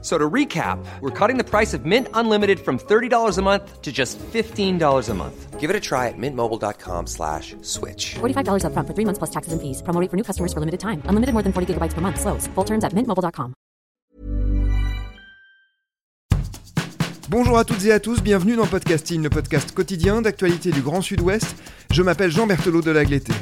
So to recap, we're cutting the price of Mint Unlimited from $30 a month to just $15 a month. Give it a try at mintmobile.com slash switch. $45 upfront for three months plus taxes and fees. Promo rate for new customers for limited time. Unlimited more than 40 gigabytes per month. Slows. Full terms at mintmobile.com. Bonjour à toutes et à tous, bienvenue dans Podcasting, le podcast quotidien d'actualité du Grand Sud-Ouest. Je m'appelle Jean Berthelot de Lagleté.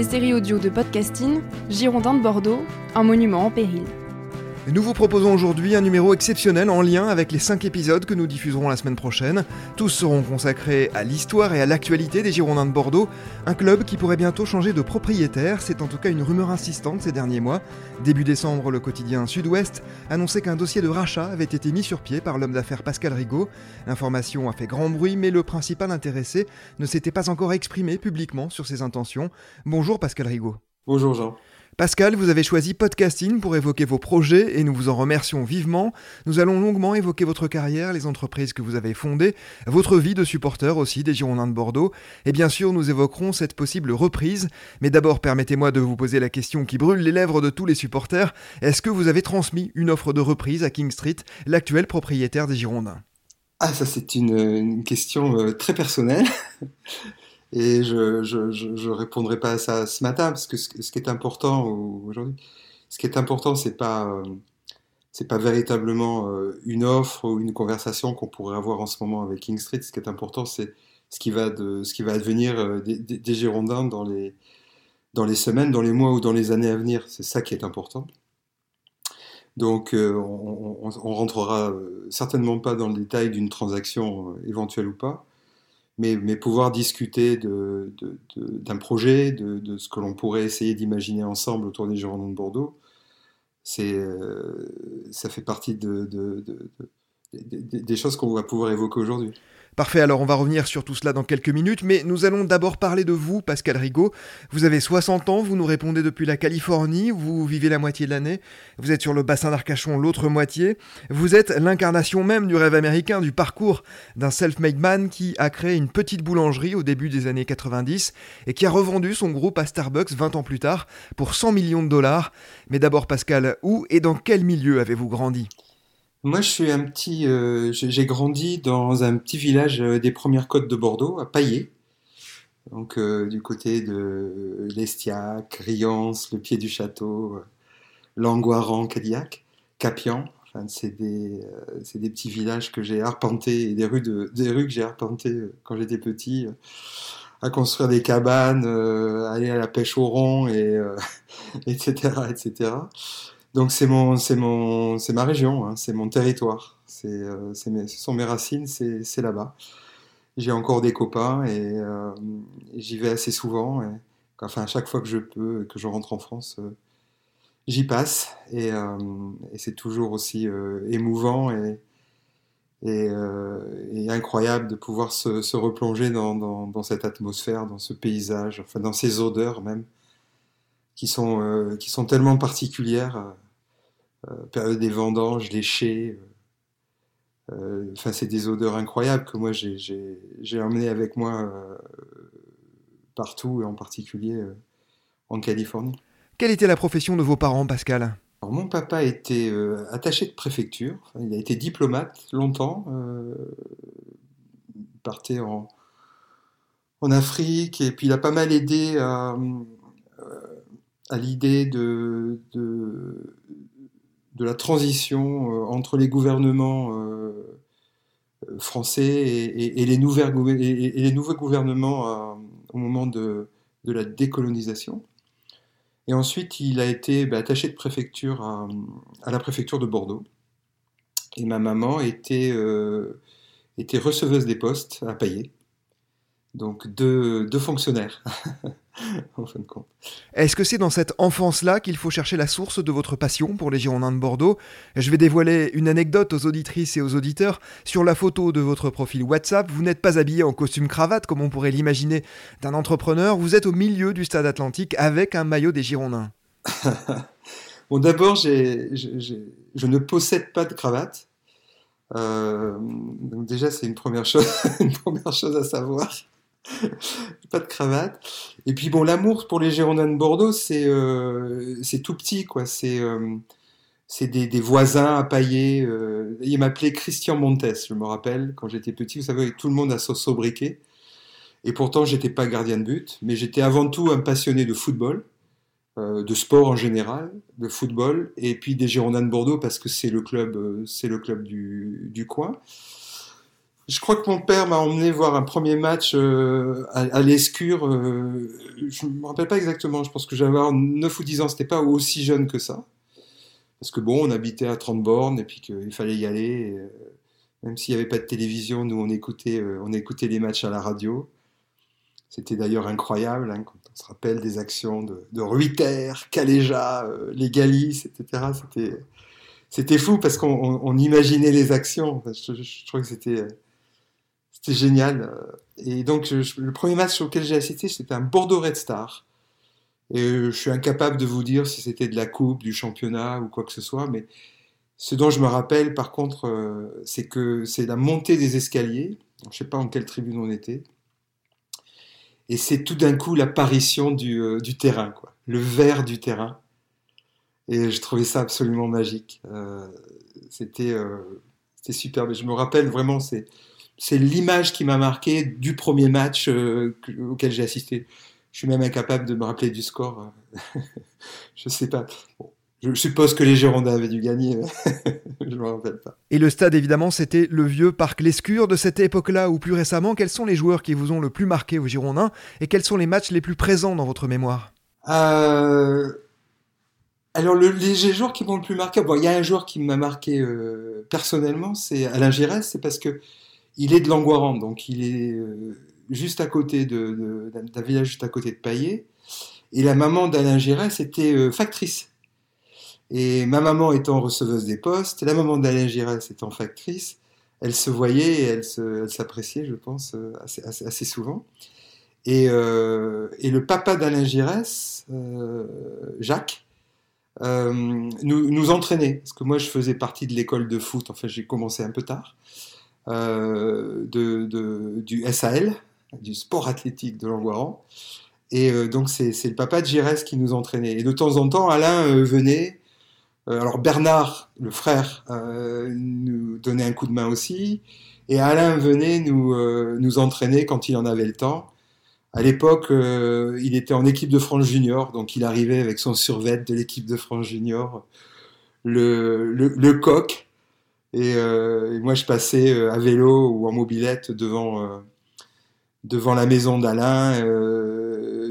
Les séries audio de podcasting, Girondin de Bordeaux, un monument en péril. Nous vous proposons aujourd'hui un numéro exceptionnel en lien avec les 5 épisodes que nous diffuserons la semaine prochaine. Tous seront consacrés à l'histoire et à l'actualité des Girondins de Bordeaux, un club qui pourrait bientôt changer de propriétaire, c'est en tout cas une rumeur insistante ces derniers mois. Début décembre, le quotidien Sud-Ouest annonçait qu'un dossier de rachat avait été mis sur pied par l'homme d'affaires Pascal Rigaud. L'information a fait grand bruit, mais le principal intéressé ne s'était pas encore exprimé publiquement sur ses intentions. Bonjour Pascal Rigaud. Bonjour Jean. Pascal, vous avez choisi Podcasting pour évoquer vos projets et nous vous en remercions vivement. Nous allons longuement évoquer votre carrière, les entreprises que vous avez fondées, votre vie de supporter aussi des Girondins de Bordeaux. Et bien sûr, nous évoquerons cette possible reprise. Mais d'abord, permettez-moi de vous poser la question qui brûle les lèvres de tous les supporters. Est-ce que vous avez transmis une offre de reprise à King Street, l'actuel propriétaire des Girondins? Ah, ça c'est une, question euh, très personnelle. Et je, je, je, je, répondrai pas à ça ce matin parce que ce, qui est important aujourd'hui, ce qui est important, c'est pas euh, c'est pas véritablement euh, une offre ou une conversation qu'on pourrait avoir en ce moment avec King Street. Ce qui est important, c'est ce qui va de ce qui va advenir euh, des, Girondins dans les dans les semaines, dans les mois ou dans les années à venir. C'est ça qui est important. Donc, on, on, on, rentrera certainement pas dans le détail d'une transaction éventuelle ou pas mais, pouvoir discuter d'un projet, de, ce que l'on pourrait essayer d'imaginer ensemble autour des Girondins de Bordeaux, c'est, euh, ça fait partie des choses qu'on va pouvoir évoquer aujourd'hui. Parfait, alors on va revenir sur tout cela dans quelques minutes, mais nous allons d'abord parler de vous, Pascal Rigaud. Vous avez 60 ans, vous nous répondez depuis la Californie, vous vivez la moitié de l'année, vous êtes sur le bassin d'Arcachon l'autre moitié, vous êtes l'incarnation même du rêve américain, du parcours d'un self-made man qui a créé une petite boulangerie au début des années 90 et qui a revendu son groupe à Starbucks 20 ans plus tard pour 100 millions de dollars. Mais d'abord Pascal, où et dans quel milieu avez-vous grandi? Moi, je suis un petit. Euh, j'ai grandi dans un petit village euh, des premières côtes de Bordeaux, à Paillé. Donc, euh, du côté de l'Estiac, Riance, le pied du château, euh, Langoiran, Cadillac, Capian. Enfin, c'est des, des petits villages que j'ai arpentés, des rues, de, des rues que j'ai arpentées quand j'étais petit, à construire des cabanes, aller à la pêche au rond, et, etc., etc. Donc c'est mon, c'est mon, c'est ma région, hein, c'est mon territoire, c'est, euh, mes, ce sont mes racines, c'est, là-bas. J'ai encore des copains et, euh, j'y vais assez souvent. Et, enfin, à chaque fois que je peux, que je rentre en France, euh, j'y passe et, euh, et, c'est toujours aussi émouvant et, et, incroyable de pouvoir se, se replonger dans, dans, dans, cette atmosphère, dans ce paysage, enfin dans ces odeurs même qui sont, euh, qui sont tellement particulières. Euh, période des vendanges, léchées. Euh, enfin, c'est des odeurs incroyables que moi j'ai emmené avec moi partout et en particulier en Californie. Quelle était la profession de vos parents, Pascal? Alors, Mon papa était euh, attaché de préfecture, enfin, il a été diplomate longtemps, euh, il partait en, en Afrique et puis il a pas mal aidé à, à l'idée de, de, la transition euh, entre les gouvernements euh, français et, les, nouveaux, gouvernements à, au moment de, de, la décolonisation. Et ensuite, il a été bah, attaché de préfecture à, la préfecture de Bordeaux. Et ma maman était, euh, était receveuse des postes à Paillé. Donc deux, deux fonctionnaires, Est-ce que c'est dans cette enfance-là qu'il faut chercher la source de votre passion pour les Girondins de Bordeaux? Je vais dévoiler une anecdote aux auditrices et aux auditeurs. Sur la photo de votre profil WhatsApp, vous n'êtes pas habillé en costume cravate comme on pourrait l'imaginer d'un entrepreneur, vous êtes au milieu du stade atlantique avec un maillot des Girondins. bon, d'abord, je ne possède pas de cravate. Euh, donc déjà, c'est une première chose, une première chose à savoir. pas de cravate. Et puis bon, l'amour pour les Girondins de Bordeaux, c'est euh, tout petit, quoi. C'est euh, des, voisins à pailler. Euh, il m'appelait Christian Montes, je me rappelle, quand j'étais petit. Vous savez, tout le monde a son sobriquet. Et pourtant, j'étais pas gardien de but, mais j'étais avant tout un passionné de football. Euh, de sport en général, de football, et puis des Girondins de Bordeaux parce que c'est le club, c'est le club du, du, coin. Je crois que mon père m'a emmené voir un premier match euh, à, l'Escure. je me rappelle pas exactement. Je pense que j'avais 9 ou 10 ans. C'était pas aussi jeune que ça. Parce que bon, on habitait à 30 bornes et puis qu'il fallait y aller. même s'il n'y avait pas de télévision, nous on écoutait, on écoutait les matchs à la radio. C'était d'ailleurs incroyable, hein, quand on se rappelle des actions de, Ruiter, Caléja, euh, les Galis, etc. C'était, fou parce qu'on imaginait les actions. je, je, que c'était, c'était génial. Et donc, le premier match auquel j'ai assisté, c'était un Bordeaux Red Star. Et je suis incapable de vous dire si c'était de la coupe, du championnat ou quoi que ce soit, mais ce dont je me rappelle, par contre, euh, c'est que c'est la montée des escaliers. Je ne sais pas en quelle tribune on était et c'est tout d'un coup l'apparition du, euh, du, terrain, quoi, le vert du terrain. Et je trouvais ça absolument magique. Euh, c'était euh, superbe. Je me rappelle vraiment, c'est l'image qui m'a marqué du premier match euh, auquel j'ai assisté. Je suis même incapable de me rappeler du score. je sais pas. Bon, je suppose que les Girondins avaient dû gagner, mais je ne me rappelle pas. Et le stade, évidemment, c'était le vieux parc Lescure de cette époque-là, ou plus récemment, quels sont les joueurs qui vous ont le plus marqué aux Girondins, et quels sont les matchs les plus présents dans votre mémoire? Euh... Alors, le, les joueurs qui m'ont le plus marqué, bon, il y a un joueur qui m'a marqué euh, personnellement, c'est Alain Giresse, c'est parce que il est de Langoiran, donc il est euh, juste à côté de, d'un village juste à côté de Paillé, et la maman d'Alain Giresse était euh, factrice et ma maman étant receveuse des postes, la maman d'Alain Giresse étant factrice, elle se voyait et elle s'appréciait, je pense, euh, assez, assez, souvent. Et, et, le papa d'Alain Giresse, Jacques, nous, nous, entraînait. Parce que moi, je faisais partie de l'école de foot, enfin, j'ai commencé un peu tard, de, du SAL, du sport athlétique de Langoiran. Et euh, donc, c'est le papa de Giresse qui nous entraînait. Et de temps en temps, Alain venait euh, alors Bernard, le frère, euh, nous donnait un coup de main aussi, et Alain venait nous, euh, nous entraîner quand il en avait le temps. À l'époque, il était en équipe de France junior, donc il arrivait avec son survêt de l'équipe de France junior, le, le, coq, et, moi je passais à vélo ou en mobilette devant, devant la maison d'Alain,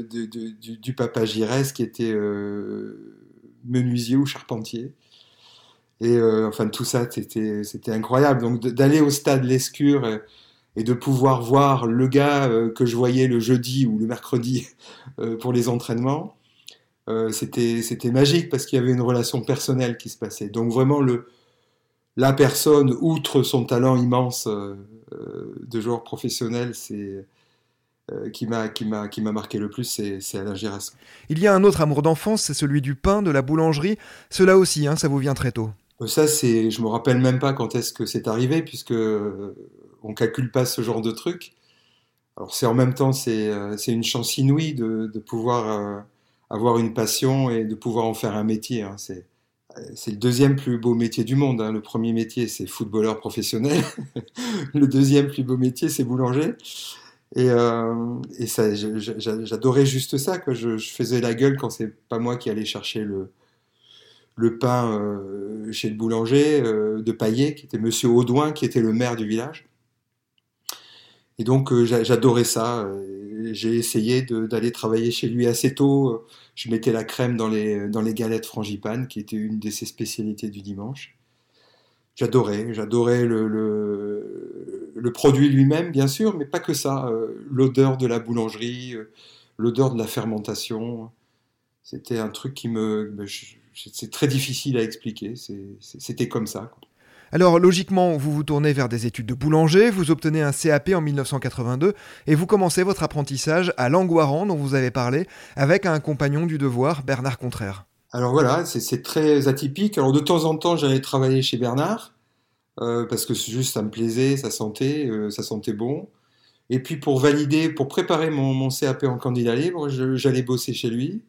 du, papa Giresse, qui était menuisier ou charpentier. Et euh, enfin, tout ça, c'était, incroyable. Donc, d'aller au stade Lescure et, et, de pouvoir voir le gars euh, que je voyais le jeudi ou le mercredi euh, pour les entraînements, c'était, c'était magique parce qu'il y avait une relation personnelle qui se passait. Donc, vraiment, le, la personne, outre son talent immense de joueur professionnel, c'est euh, qui m'a qui m'a qui m'a marqué le plus, c'est Alain Giresse. Il y a un autre amour d'enfance, c'est celui du pain, de la boulangerie. Cela aussi, hein, ça vous vient très tôt. Euh, ça, c'est, je me rappelle même pas quand est-ce que c'est arrivé, puisque euh, on calcule pas ce genre de truc. Alors c'est en même temps, c'est c'est une chance inouïe de, de pouvoir avoir une passion et de pouvoir en faire un métier. Hein. C'est c'est le deuxième plus beau métier du monde. Hein. Le premier métier, c'est footballeur professionnel. le deuxième plus beau métier, c'est boulanger. Et, euh, ça, j'adorais juste ça, que je, faisais la gueule quand c'est pas moi qui allais chercher le, pain euh, chez le boulanger euh, de Paillet, qui était Monsieur Audouin, qui était le maire du village. Et donc euh, j'adorais ça. J'ai essayé d'aller travailler chez lui assez tôt. Je mettais la crème dans les, dans les galettes frangipane, qui était une de ses spécialités du dimanche. J'adorais, j'adorais le, le, produit lui-même, bien sûr, mais pas que ça. Euh, l'odeur de la boulangerie, euh, l'odeur de la fermentation. C'était un truc qui me. ben, C'est très difficile à expliquer. C'était comme ça. Alors logiquement, vous vous tournez vers des études de boulanger, vous obtenez un CAP en 1982 et vous commencez votre apprentissage à Langoiran dont vous avez parlé avec un compagnon du devoir, Bernard Contraire. Alors voilà, c'est très atypique. Alors de temps en temps, j'allais travailler chez Bernard euh, parce que juste ça me plaisait, ça sentait, euh, ça sentait bon. Et puis pour valider, pour préparer mon, CAP en candidat libre, j'allais bosser chez lui.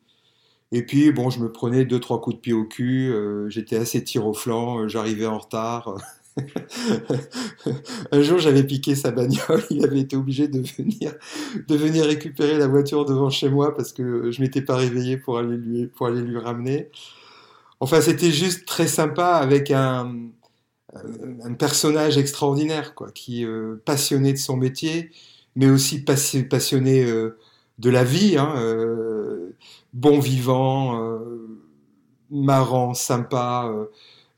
Et puis bon, je me prenais deux trois coups de pied au cul. euh, J'étais assez tir au flanc, euh, j'arrivais en retard. Un jour, j'avais piqué sa bagnole. Il avait été obligé de venir, de venir récupérer la voiture devant chez moi parce que je m'étais pas réveillé pour aller lui, ramener. Enfin, c'était juste très sympa avec un, un personnage extraordinaire, quoi, qui euh, passionné de son métier, mais aussi passi- passionné de la vie, hein, bon vivant, euh, marrant, sympa, euh,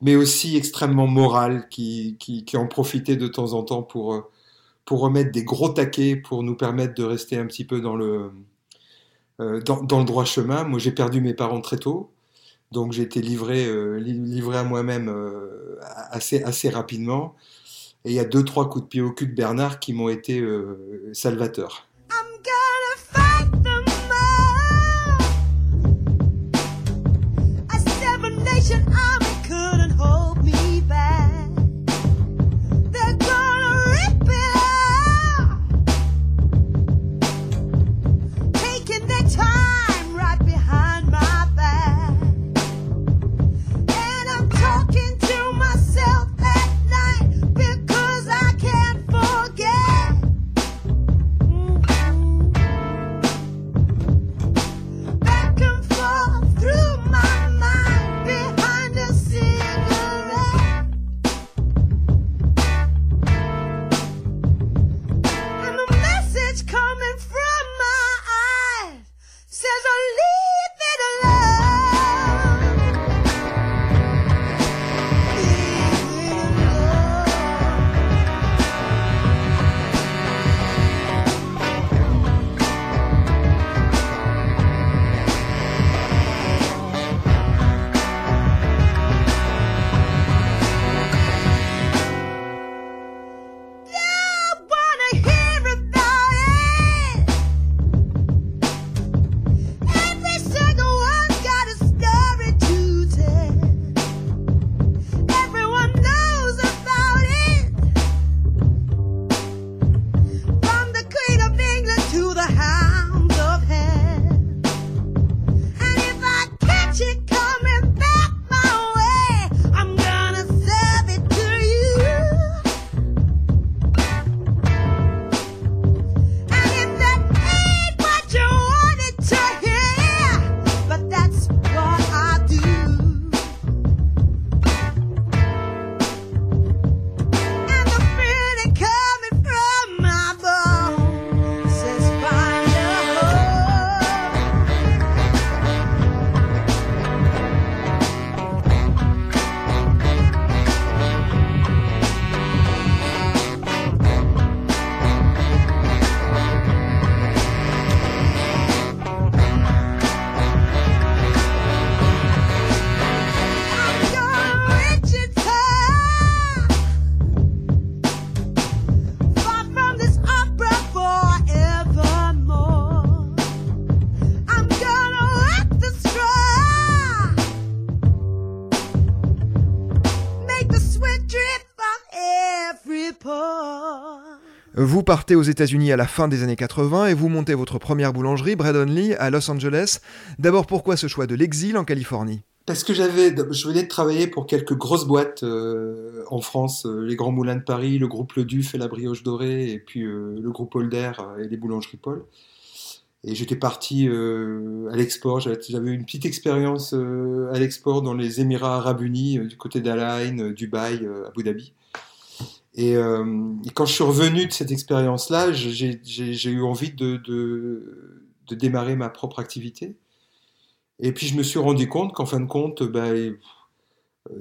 mais aussi extrêmement moral, qui, qui, en profitait de temps en temps pour, euh, pour remettre des gros taquets, pour nous permettre de rester un petit peu dans le, dans, le droit chemin. Moi, j'ai perdu mes parents très tôt. Donc j'ai été livré, li- livré à moi-même assez, assez rapidement. Et il y a deux, trois coups de pied au cul de Bernard qui m'ont été salvateurs. I Vous partez aux États-Unis à la fin des années 80 et vous montez votre première boulangerie, Bread Only, à Los Angeles. D'abord, pourquoi ce choix de l'exil en Californie? Parce que j'avais, je venais de travailler pour quelques grosses boîtes euh, en France, euh, les Grands Moulins de Paris, le groupe Le Duf et la Brioche Dorée, et puis euh, le groupe Holder et les boulangeries Paul. Et j'étais parti à l'export. J'avais une petite expérience à l'export dans les Émirats Arabes Unis, du côté d'Al Ain, euh, Dubaï, Abu Dhabi. Et, euh, et quand je suis revenu de cette expérience-là, j'ai eu envie de, démarrer ma propre activité. Et puis je me suis rendu compte qu'en fin de compte, bah, euh,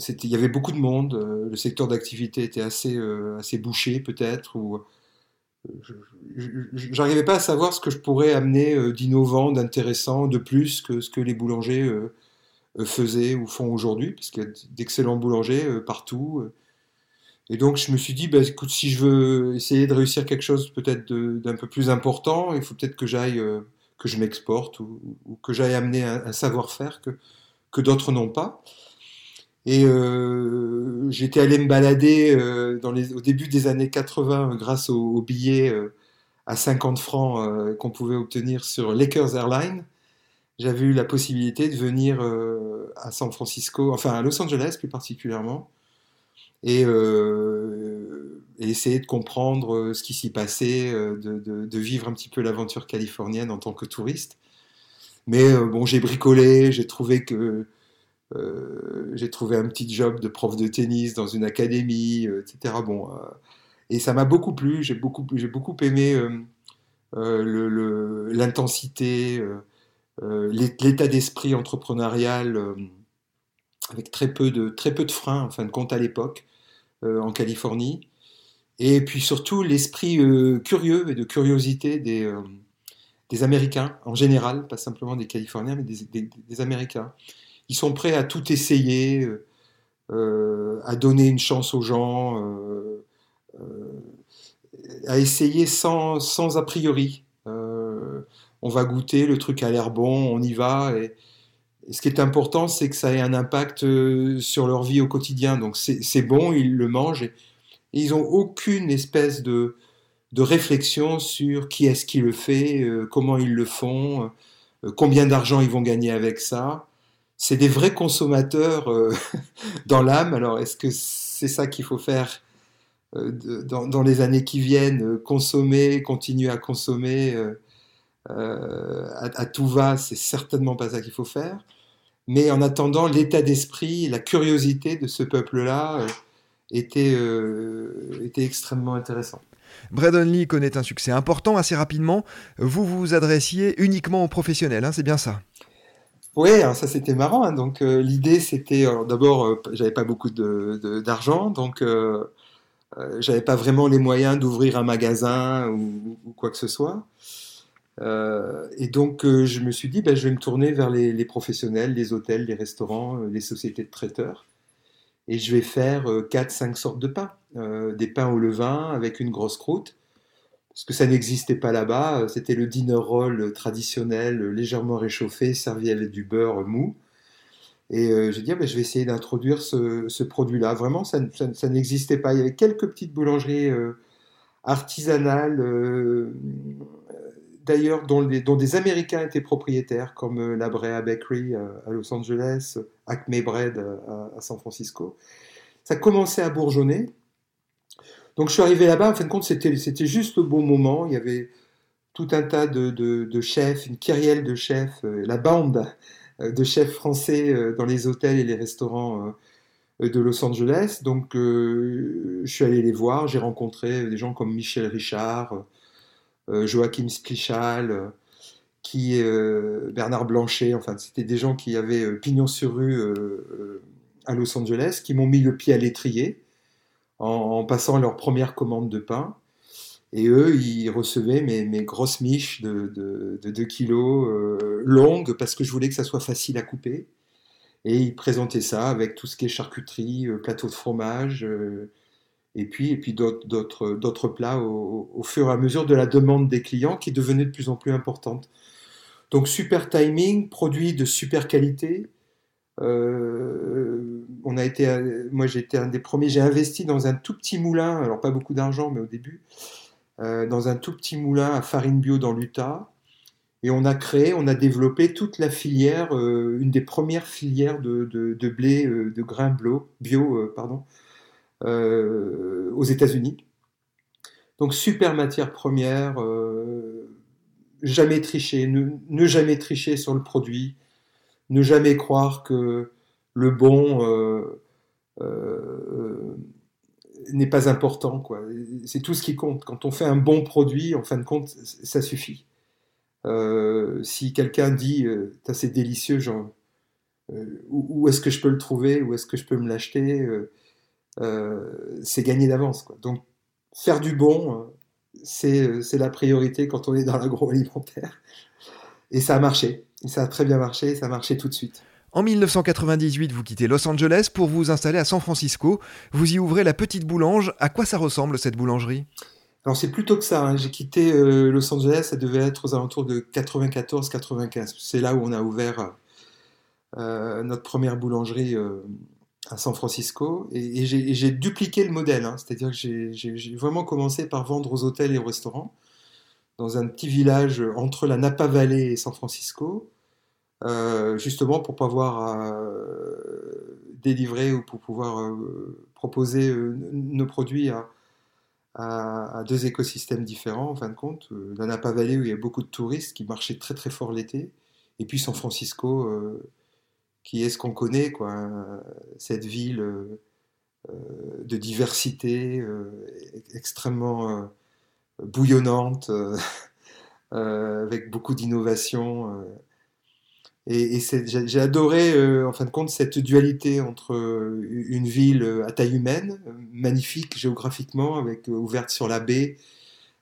il y avait beaucoup de monde, euh, le secteur d'activité était assez, bouché peut-être, ou j'arrivais pas à savoir ce que je pourrais amener d'innovant, d'intéressant, de plus que ce que les boulangers faisaient ou font aujourd'hui, parce qu'il y a d'excellents boulangers partout. Et donc je me suis dit, bah, écoute, si je veux essayer de réussir quelque chose peut-être d'un peu plus important, il faut peut-être que j'aille, euh, que je m'exporte ou, que j'aille amener un, savoir-faire que, que d'autres n'ont pas. Et euh, j'étais allé me balader euh, au début des années 80 euh, grâce aux, billets à 50 francs qu'on pouvait obtenir sur Lakers Airlines. J'avais eu la possibilité de venir à San Francisco, enfin à Los Angeles plus particulièrement, et, euh, et essayer de comprendre euh, ce qui s'y passait, euh, de, de- vivre un petit peu l'aventure californienne en tant que touriste. Mais bon, j'ai bricolé, j'ai trouvé que j'ai trouvé un petit job de prof de tennis dans une académie, etc. Bon, et ça m'a beaucoup plu. J'ai beaucoup, j'ai beaucoup aimé euh, le- le- l'intensité, l'é- l'état d'esprit entrepreneurial, avec très peu de très peu de freins en fin de compte à l'époque en Californie. Et puis surtout l'esprit euh, curieux et de curiosité des, euh, des Américains en général, pas simplement des Californiens, mais des, Américains. Ils sont prêts à tout essayer, euh, euh, à donner une chance aux gens, euh, euh, à essayer sans, sans a priori. Euh, on va goûter, le truc a l'air bon, on y va. Et ce qui est important, c'est que ça ait un impact euh, sur leur vie au quotidien. Donc c'est bon, ils le mangent. Et, ils n'ont aucune espèce de, de réflexion sur qui est-ce qui le fait, euh, comment ils le font, euh, combien d'argent ils vont gagner avec ça. C'est des vrais consommateurs dans l'âme. Alors, est-ce que c'est ça qu'il faut faire dans, les années qui viennent Consommer, continuer à consommer euh, à, à tout va, c'est certainement pas ça qu'il faut faire. Mais en attendant, l'état d'esprit, la curiosité de ce peuple-là euh, était, euh, était extrêmement intéressant. Braden Lee connaît un succès important assez rapidement. Vous vous adressiez uniquement aux professionnels, hein, c'est bien ça? Oui, ça c'était marrant. hein. Donc l'idée c'était, d'abord, j'avais pas beaucoup d'argent, donc j'avais pas vraiment les moyens d'ouvrir un magasin ou, ou quoi que ce soit. Euh, et donc euh, je me suis dit, ben, je vais me tourner vers les, professionnels, les hôtels, les restaurants, euh, les sociétés de traiteurs, et je vais faire euh, 4-5 sortes de pains. Des pains au levain avec une grosse croûte, parce que ça n'existait pas là-bas. C'était le dinner roll traditionnel, légèrement réchauffé, servi avec du beurre mou. Et euh, ah, ben, je vais essayer d'introduire ce, produit-là. Vraiment, ça, n'existait pas. Il y avait quelques petites boulangeries artisanales, d'ailleurs, dont, des Américains étaient propriétaires, comme euh, la Brea Bakery euh, à Los Angeles, Acme Bread euh, à, San Francisco. Ça commençait à bourgeonner. Donc je suis arrivé là-bas, en fin de compte, c'était juste le bon moment. Il y avait tout un tas de, chefs, une kyrielle de chefs, la bande de chefs français dans les hôtels et les restaurants de Los Angeles. Donc je suis allé les voir, j'ai rencontré des gens comme Michel Richard, Joachim Spichal, euh, qui, euh, Bernard Blanchet, enfin c'était des gens qui avaient euh, pignon sur rue euh, euh, à Los Angeles, qui m'ont mis le pied à l'étrier en, passant leur première commande de pain. Et eux, ils recevaient mes, grosses miches de, de, de 2 kilos, euh, longues, parce que je voulais que ça soit facile à couper. Et ils présentaient ça avec tout ce qui est charcuterie, euh, plateau de fromage, euh, et puis, et puis d'autres- plats au, fur et à mesure de la demande des clients qui devenait de plus en plus importante. Donc super timing, produit de super qualité. Euh, on a été, moi j'ai été un des premiers, j'ai investi dans un tout petit moulin, alors pas beaucoup d'argent, mais au début, euh, dans un tout petit moulin à farine bio dans l'Utah. Et on a créé, on a développé toute la filière, euh, une des premières filières de, de- blé, de grains bio, pardon, euh, aux États-Unis. Donc super matière première, euh, jamais tricher, ne, jamais tricher sur le produit, ne jamais croire que le bon euh, n'est pas important. C'est tout ce qui compte. Quand on fait un bon produit, en fin de compte, ça suffit. Si quelqu'un dit euh, "Tain, c'est délicieux, genre, où, est-ce que je peux le trouver, où est-ce que je peux me l'acheter, c'est gagné d'avance. Donc faire du bon, euh, c'est c'est la priorité quand on est dans l'agroalimentaire. Et ça a marché. Et ça a très bien marché. Et ça a marché tout de suite. En 1998, vous quittez Los Angeles pour vous installer à San Francisco. Vous y ouvrez la petite boulange. À quoi ça ressemble cette boulangerie? Alors c'est plutôt que ça. hein. J'ai quitté euh, Los Angeles, ça devait être aux alentours de 94-95. C'est là où on a ouvert euh, notre première boulangerie euh, à San Francisco. Et, j'ai dupliqué le modèle. hein. C'est-à-dire que j'ai- vraiment commencé par vendre aux hôtels et aux restaurants dans un petit village entre la Napa Valley et San Francisco. euh, justement pour pouvoir euh, délivrer ou pour pouvoir euh, proposer euh, nos produits à, à, deux écosystèmes différents, en fin de compte. Euh, La Napa Valley, où il y a beaucoup de touristes, qui marchaient très très fort l'été, et puis San Francisco, euh, qui est ce qu'on connaît, quoi, cette ville euh, euh, de diversité euh, extrêmement bouillonnante, avec beaucoup d'innovation. et j'ai adoré, en fin de compte, cette dualité entre une ville à taille humaine, magnifique géographiquement, avec, ouverte sur la baie,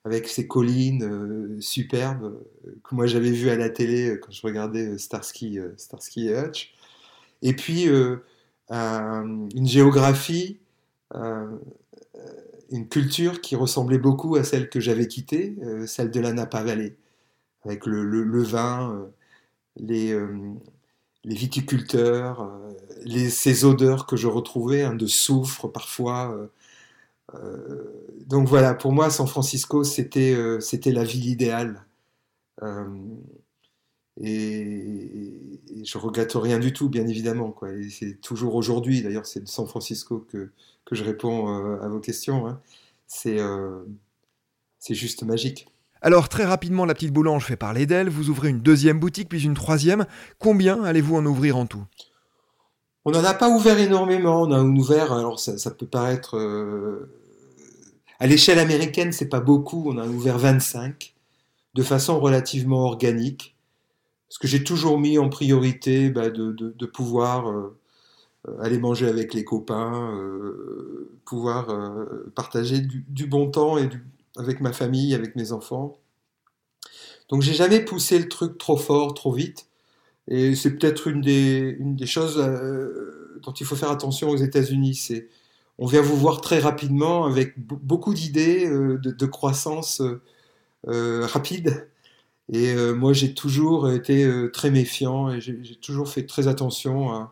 avec ses collines superbes, que moi j'avais vues à la télé quand je regardais Starsky, Starsky et Hutch. Et puis euh, un- une géographie, euh, une culture qui ressemblait beaucoup à celle que j'avais quittée, euh, celle de la Napa Valley, avec le, vin, euh, les, euh, viticulteurs, euh, ces odeurs que je retrouvais, hein, de soufre parfois. euh, euh, donc voilà, pour moi, San Francisco, c'était euh, la ville idéale. Euh, et, et je regrette rien du tout, bien évidemment. Quoi. Et c'est toujours aujourd'hui, d'ailleurs, c'est de San Francisco que, que je réponds euh, à vos questions. hein. C'est euh, c'est juste magique. Alors très rapidement, la petite boulange fait parler d'elle. Vous ouvrez une deuxième boutique, puis une troisième. Combien allez-vous en ouvrir en tout? On n'en a pas ouvert énormément. On a ouvert, alors ça, ça peut paraître. euh, à l'échelle américaine, c'est pas beaucoup. On a ouvert 25 de façon relativement organique. Parce que j'ai toujours mis en priorité bah, de, pouvoir euh, aller manger avec les copains, euh, pouvoir euh, partager du, bon temps avec ma famille, avec mes enfants. Donc j'ai jamais poussé le truc trop fort, trop vite. Et c'est peut-être une des, choses dont il faut faire attention aux États-Unis. On vient vous voir très rapidement avec be- beaucoup d'idées de, croissance rapide. Et euh, moi, j'ai toujours été euh, très méfiant et j'ai toujours fait très attention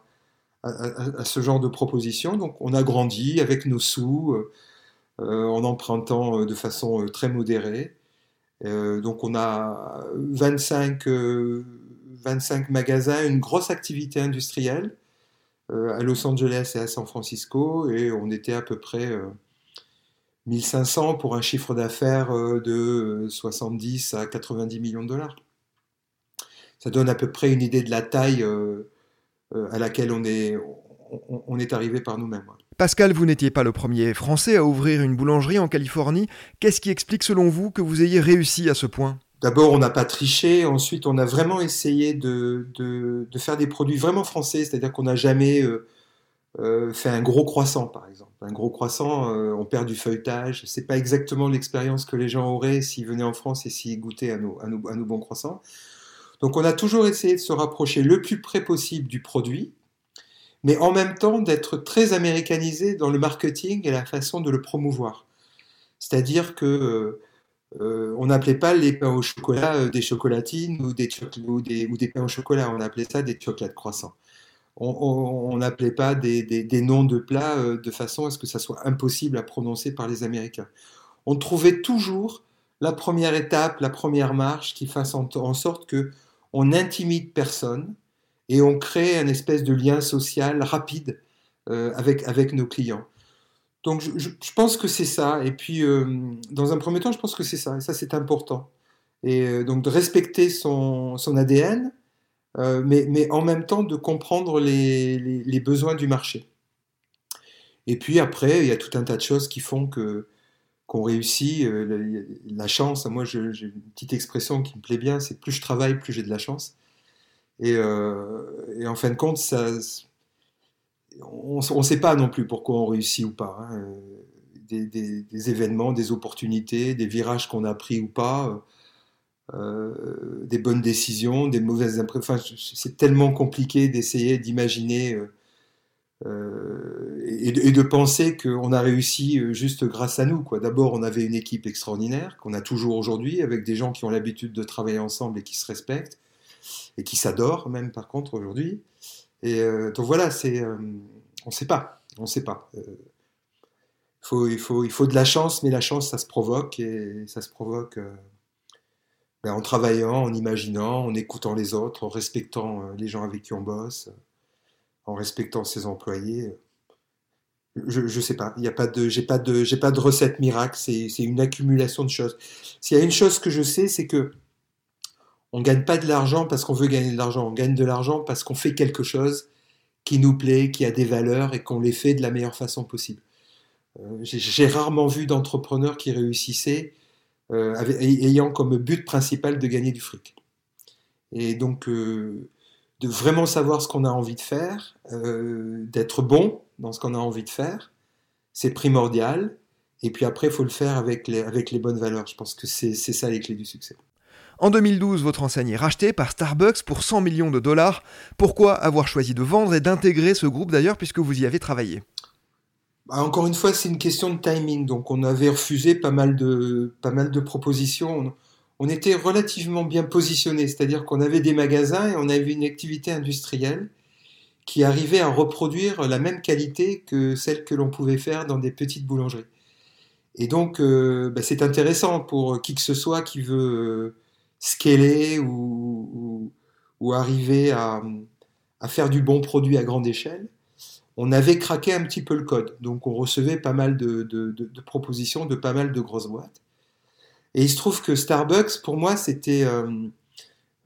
à, ce genre de propositions. Donc, on a grandi avec nos sous, euh, en empruntant de façon très modérée. Donc, on a 25, euh, 25 magasins, une grosse activité industrielle à Los Angeles et à San Francisco, et on était à peu près 1500 pour un chiffre d'affaires euh, de 70 à 90 millions de dollars. Ça donne à peu près une idée de la taille euh, euh, à laquelle on est, on, on est arrivé par nous-mêmes. Pascal, vous n'étiez pas le premier Français à ouvrir une boulangerie en Californie. Qu'est-ce qui explique selon vous que vous ayez réussi à ce point? D'abord, on n'a pas triché. Ensuite, on a vraiment essayé de, de, de faire des produits vraiment français, c'est-à-dire qu'on n'a jamais euh, euh, fait un gros croissant, par exemple. Un gros croissant, euh, on perd du feuilletage. C'est pas exactement l'expérience que les gens auraient s'ils venaient en France et s'ils goûtaient à nos, bons croissants. Donc, on a toujours essayé de se rapprocher le plus près possible du produit, mais en même temps d'être très américanisé dans le marketing et la façon de le promouvoir. C'est-à-dire que euh, euh, on n'appelait pas les pains au chocolat des chocolatines ou des pains au chocolat, on appelait ça des chocolats croissants. On n'appelait pas des, noms de plats euh, de façon à ce que ça soit impossible à prononcer par les Américains. On trouvait toujours la première étape, la première marche qui fasse en, sorte que on n'intimide personne et on crée un espèce de lien social rapide euh, avec, nos clients. Donc je, pense que c'est ça. Et puis, euh, dans un premier temps, je pense que c'est ça. Et ça, c'est important. Et donc de respecter son ADN, euh, mais, en même temps de comprendre les, besoins du marché. Et puis après, il y a tout un tas de choses qui font qu'on réussit. Euh, la, chance, moi j'ai une petite expression qui me plaît bien, c'est plus je travaille, plus j'ai de la chance. Et, euh, en fin de compte, ça, on ne sait pas non plus pourquoi on réussit ou pas. hein. des événements, des opportunités, des virages qu'on a pris ou pas, euh, des bonnes décisions, des mauvaises impressions. C'est tellement compliqué d'essayer d'imaginer euh, euh, et, de, penser qu'on a réussi juste grâce à nous. quoi. D'abord, on avait une équipe extraordinaire qu'on a toujours aujourd'hui, avec des gens qui ont l'habitude de travailler ensemble et qui se respectent et qui s'adorent même par contre aujourd'hui. Et donc voilà, c'est, on ne sait pas, on sait pas. Faut, il, faut, il faut de la chance, mais la chance, ça se provoque et ça se provoque ben, en travaillant, en imaginant, en écoutant les autres, en respectant euh, les gens avec qui on bosse, en respectant ses employés. Je, je sais pas, il y a pas de, j'ai pas de, j'ai pas de recette miracle. C'est, une accumulation de choses. S'il y a une chose que je sais, c'est que on gagne pas de l'argent parce qu'on veut gagner de l'argent. On gagne de l'argent parce qu'on fait quelque chose qui nous plaît, qui a des valeurs et qu'on les fait de la meilleure façon possible. Euh, j'ai rarement vu d'entrepreneurs qui réussissaient euh, ayant comme but principal de gagner du fric. Et donc, euh, de vraiment savoir ce qu'on a envie de faire, euh, d'être bon dans ce qu'on a envie de faire, c'est primordial. Et puis après, il faut le faire avec les, avec les bonnes valeurs. Je pense que c'est ça les clés du succès. En 2012, votre enseigne est rachetée par Starbucks pour 100 millions de dollars. Pourquoi avoir choisi de vendre et d'intégrer ce groupe d'ailleurs puisque vous y avez travaillé? Bah, encore une fois, c'est une question de timing. Donc, on avait refusé pas mal de, pas mal de propositions. On, était relativement bien positionné, c'est-à-dire qu'on avait des magasins et on avait une activité industrielle qui arrivait à reproduire la même qualité que celle que l'on pouvait faire dans des petites boulangeries. Et donc, euh, bah, c'est intéressant pour qui que ce soit qui veut euh, scaler ou, ou, ou arriver à, à faire du bon produit à grande échelle on avait craqué un petit peu le code. Donc on recevait pas mal de, propositions de pas mal de grosses boîtes. Et il se trouve que Starbucks, pour moi, c'était... euh,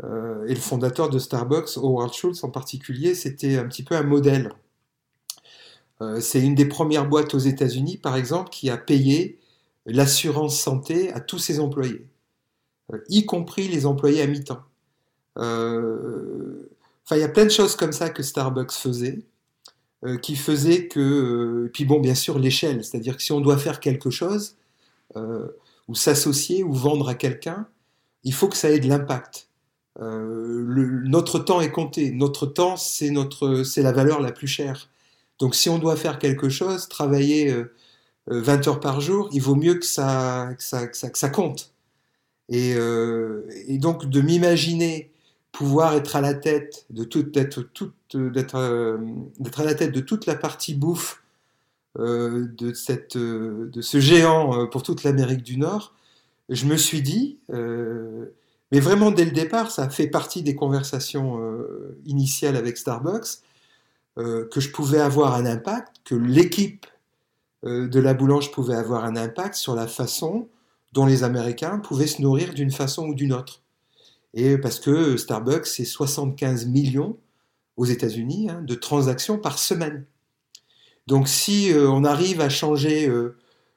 euh, et le fondateur de Starbucks, Howard Schultz en particulier, c'était un petit peu un modèle. Euh, c'est une des premières boîtes aux États-Unis, par exemple, qui a payé l'assurance santé à tous ses employés, y compris les employés à mi-temps. Enfin, il y a plein de choses comme ça que Starbucks faisait euh, qui faisait que, euh, puis bon, bien sûr, l'échelle, c'est-à-dire que si on doit faire quelque chose, euh, ou s'associer, ou vendre à quelqu'un, il faut que ça ait de l'impact. Notre temps est compté. Notre temps, c'est notre, c'est la valeur la plus chère. Donc, si on doit faire quelque chose, travailler euh, euh, 20 heures par jour, il vaut mieux que ça, que ça, que ça, compte. Et, et donc, de m'imaginer pouvoir être à la tête de toute, toute, d'être, euh, d'être à la tête de toute la partie bouffe euh, de cette, euh, de ce géant pour toute l'Amérique du Nord, je me suis dit, mais vraiment dès le départ, ça fait partie des conversations initiales avec Starbucks, que je pouvais avoir un impact, que l'équipe de la boulange pouvait avoir un impact sur la façon dont les Américains pouvaient se nourrir d'une façon ou d'une autre. Et parce que Starbucks, c'est 75 millions aux États-Unis hein, de transactions par semaine. Donc si euh, on arrive à changer euh,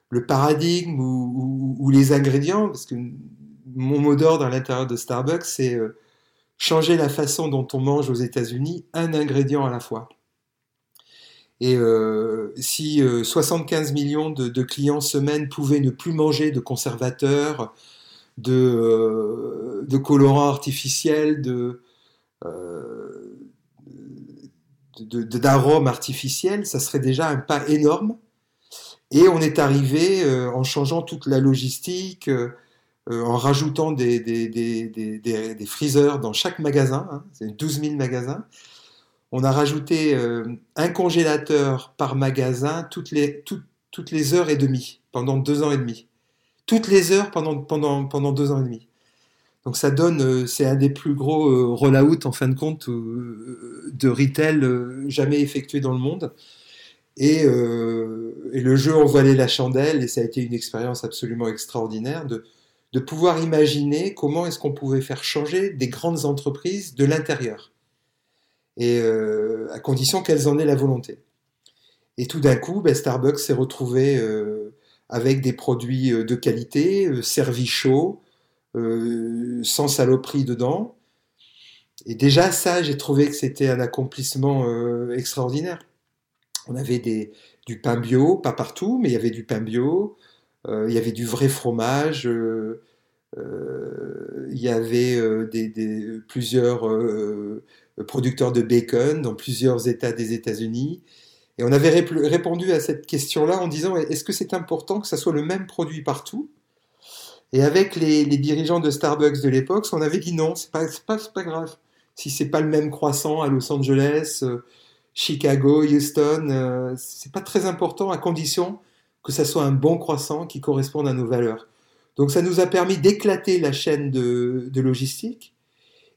le paradigme ou, les ingrédients, parce que mon mot d'ordre à l'intérieur de Starbucks, c'est euh, changer la façon dont on mange aux États-Unis, un ingrédient à la fois. Et si euh, 75 millions de, clients semaine pouvaient ne plus manger de conservateurs, de, colorants artificiels, de- d'arômes artificiels, ça serait déjà un pas énorme. Et on est arrivé euh, en changeant toute la logistique, euh, euh, en rajoutant des, des, des, des, des- freezers dans chaque magasin, hein, c'est 12 000 magasins. On a rajouté un congélateur par magasin toutes les, toutes les heures et demie, pendant deux ans et demi. Toutes les heures pendant, pendant, pendant deux ans et demi. Donc ça donne, euh, c'est un des plus gros euh, roll-out en fin de compte euh, de retail jamais effectué dans le monde. Et, le jeu en voilait la chandelle et ça a été une expérience absolument extraordinaire de, pouvoir imaginer comment est-ce qu'on pouvait faire changer des grandes entreprises de l'intérieur. Et à condition qu'elles en aient la volonté. Et tout d'un coup, ben, Starbucks s'est retrouvé avec des produits de qualité, servis chauds, euh, sans saloperie dedans. Et déjà, ça, j'ai trouvé que c'était un accomplissement euh, extraordinaire. On avait du pain bio, pas partout, mais il y avait du pain bio, euh, il y avait du vrai fromage, il y avait plusieurs producteurs de bacon dans plusieurs États des États-Unis. Et on avait rép- répondu à cette question-là en disant, est-ce que c'est important que ça soit le même produit partout? Et avec les, dirigeants de Starbucks de l'époque, on avait dit non, c'est pas, pas, pas grave. Si c'est pas le même croissant à Los Angeles, euh, Chicago, Houston, euh, c'est pas très important à condition que ça soit un bon croissant qui corresponde à nos valeurs. Donc ça nous a permis d'éclater la chaîne de, logistique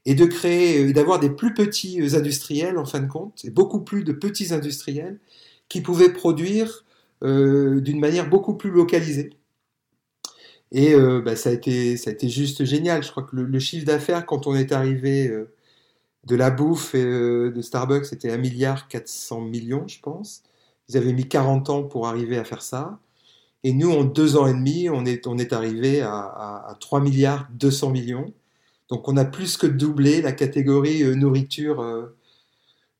et de créer, euh, d'avoir des plus petits euh, industriels en fin de compte, et beaucoup plus de petits industriels qui pouvaient produire d'une manière beaucoup plus localisée. Et euh, bah, ça a été, ça a été juste génial. Je crois que le, chiffre d'affaires quand on est arrivé euh, de la bouffe euh, de Starbucks, c'était 1 milliard 400 millions, je pense. Ils avaient mis 40 ans pour arriver à faire ça. Et nous, en deux ans et demi, on est, on est arrivé à, à, à 3 milliards 200 millions. Donc on a plus que doublé la catégorie nourriture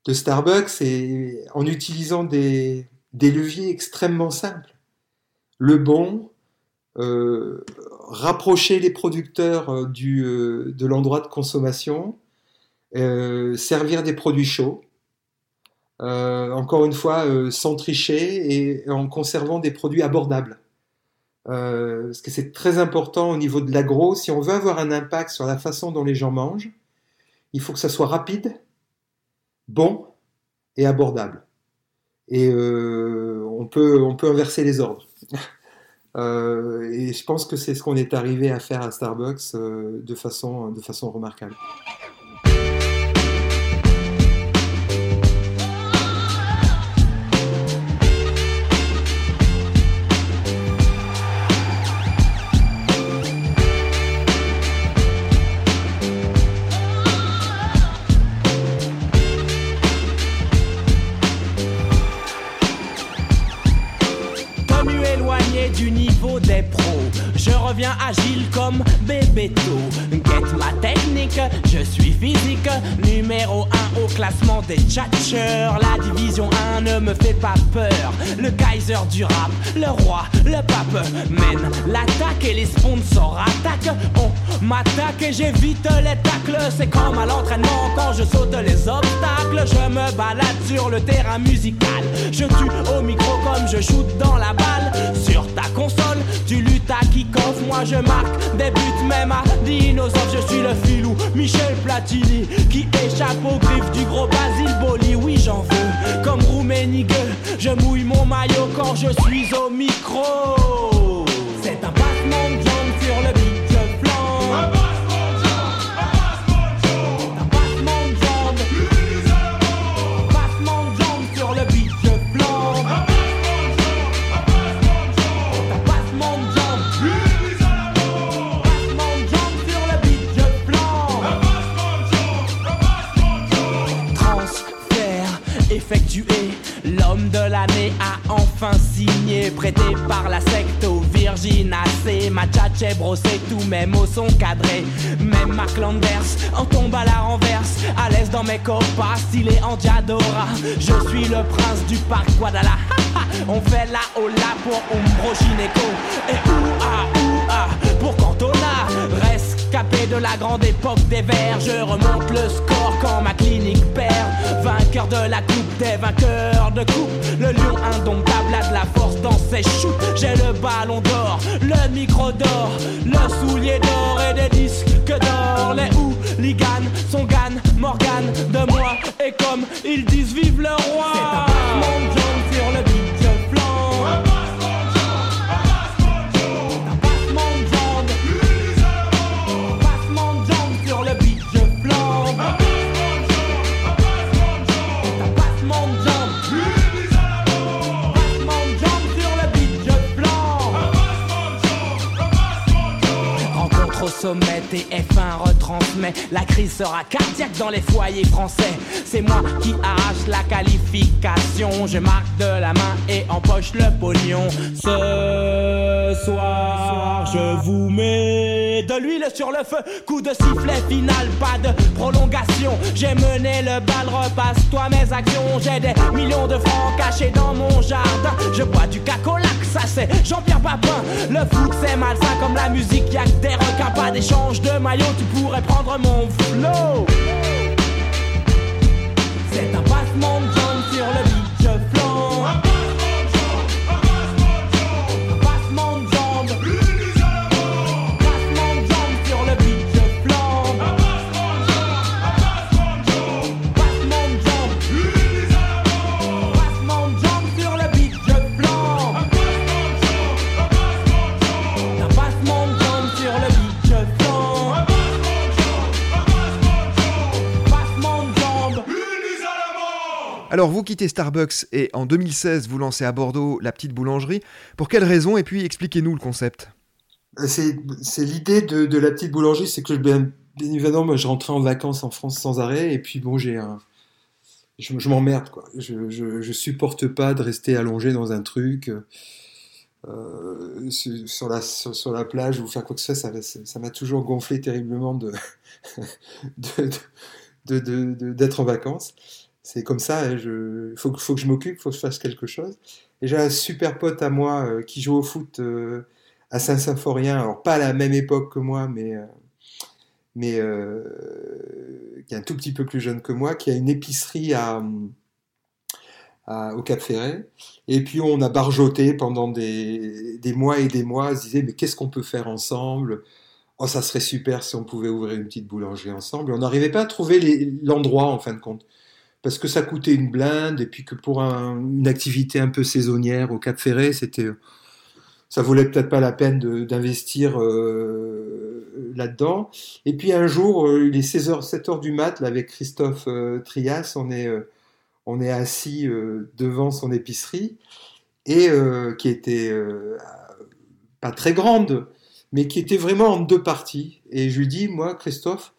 de Starbucks et en utilisant des, des leviers extrêmement simples. Le bon, euh, rapprocher les producteurs euh, du, euh, de l'endroit de consommation, servir des produits chauds, encore une fois, sans tricher et en conservant des produits abordables. Parce que c'est très important au niveau de l'agro. Si on veut avoir un impact sur la façon dont les gens mangent, il faut que ça soit rapide, bon et abordable. Et on, peut, on peut inverser les ordres. Euh, et je pense que c'est ce qu'on est arrivé à faire à Starbucks euh, de, façon, de façon remarquable. Agile comme Bébéto. Get ma technique, je suis physique, numéro 1 au classement des tchatcheurs. La division 1 ne me fait pas peur. Le Kaiser du rap, le roi, le pape mène l'attaque et les sponsors attaquent. On m'attaque et j'évite les tacles. C'est comme à l'entraînement quand je saute les obstacles. Je me balade sur le terrain musical. Je tue au micro comme je shoot dans la balle. Sur ta console, tu luttes à. Je marque des buts même à dinosaure. Je suis le filou Michel Platini qui échappe aux griffes du gros Basile Boli. Oui, j'en veux comme Rouménigue. Je mouille mon maillot quand je suis au micro. L'homme de l'année a enfin signé, prêté par la secte au Virgin AC. Ma tchatche brossé, tous mes mots sont cadrés. Même Mark Landers en tombe à la renverse, à l'aise dans mes copas, stylé en Diadora. Je suis le prince du parc Guadalajara. On fait la hola pour Umbro Gineco et ouah ouah pour Cantona? De la grande époque des verts, je remonte le score quand ma clinique perd. Vainqueur de la coupe des vainqueurs de coupe, le lion indomptable a de la force dans ses shoots. J'ai le ballon d'or, le micro d'or, le soulier d'or et des disques d'or. Les hooligans sont Gann, Morgan de moi et comme ils disent vive le roi. Sommet, TF1 retransmet. La crise sera cardiaque dans les foyers français. C'est moi qui arrache la qualification. Je marque de la main et empoche le pognon. Ce soir, je vous mets de l'huile sur le feu. Coup de sifflet final, pas de prolongation. J'ai mené le bal, repasse-toi mes actions. J'ai des millions de francs cachés dans mon jardin. Je bois du cacolac, ça c'est Jean-Pierre Papin. Le foot c'est malsain comme la musique, y'a que des requins, d'échange de maillot. Tu pourrais prendre mon flow. C'est un passement Alors vous quittez Starbucks et en 2016 vous lancez à Bordeaux la petite boulangerie. Pour quelle raison? Et puis expliquez-nous le concept. Euh, C'est l'idée de, la petite boulangerie, c'est que bien, bien évidemment, moi, je rentrais en vacances en France sans arrêt, et puis bon, j'ai un, je, m'emmerde quoi. Je, supporte pas de rester allongé dans un truc euh, sur, la sur, la plage ou faire quoi que ce soit. Ça m'a toujours gonflé terriblement de- d'être en vacances. C'est comme ça. hein, je, faut, que- je m'occupe, faut que je fasse quelque chose. Et j'ai un super pote à moi euh, qui joue au foot. euh, à Saint-Symphorien, alors pas à la même époque que moi, mais, euh, qui est un tout petit peu plus jeune que moi, qui a une épicerie au Cap Ferret. Et puis on a barjoté pendant des, mois et des mois, on se disait mais qu'est-ce qu'on peut faire ensemble? Oh, ça serait super si on pouvait ouvrir une petite boulangerie ensemble. Et on n'arrivait pas à trouver l'endroit en fin de compte. Parce que ça coûtait une blinde, et puis que pour un- une activité un peu saisonnière au Cap Ferret, c'était, ça vaulait peut-être pas la peine d'investir euh, là-dedans. Et puis un jour, euh, il est 16h, 7h du mat, là, avec Christophe euh, Trias, on est, on est assis devant son épicerie, et qui était pas très grande, mais qui était vraiment en deux parties. Et je lui dis, moi, Christophe,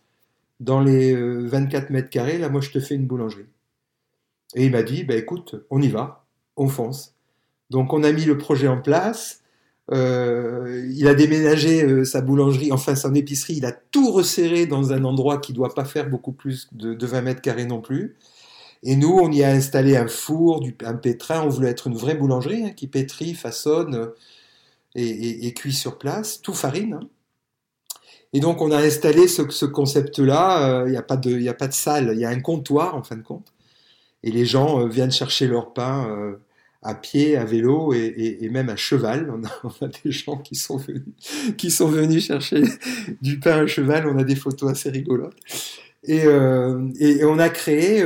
dans les euh, 24 mètres carrés, là, moi, je te fais une boulangerie. Et il m'a dit, bah, écoute, on y va, on fonce. Donc, on a mis le projet en place. Euh, il a déménagé euh, sa boulangerie, enfin son épicerie, il a tout resserré dans un endroit qui doit pas faire beaucoup plus de, de 20 mètres carrés non plus. Et nous, on y a installé un four, un pétrin. On voulait être une vraie boulangerie hein, qui pétrit, façonne euh, et cuit sur place, tout farine. hein. Et donc, on a installé ce, ce concept-là. euh, Il n'y a, pas de- a pas de salle, il y a un comptoir en fin de compte. Et les gens euh, viennent chercher leur pain euh, à pied, à vélo et, même à cheval. On a, des gens qui sont venus, qui sont venus chercher du pain à cheval. On a des photos assez rigolotes. Et, et- on a créé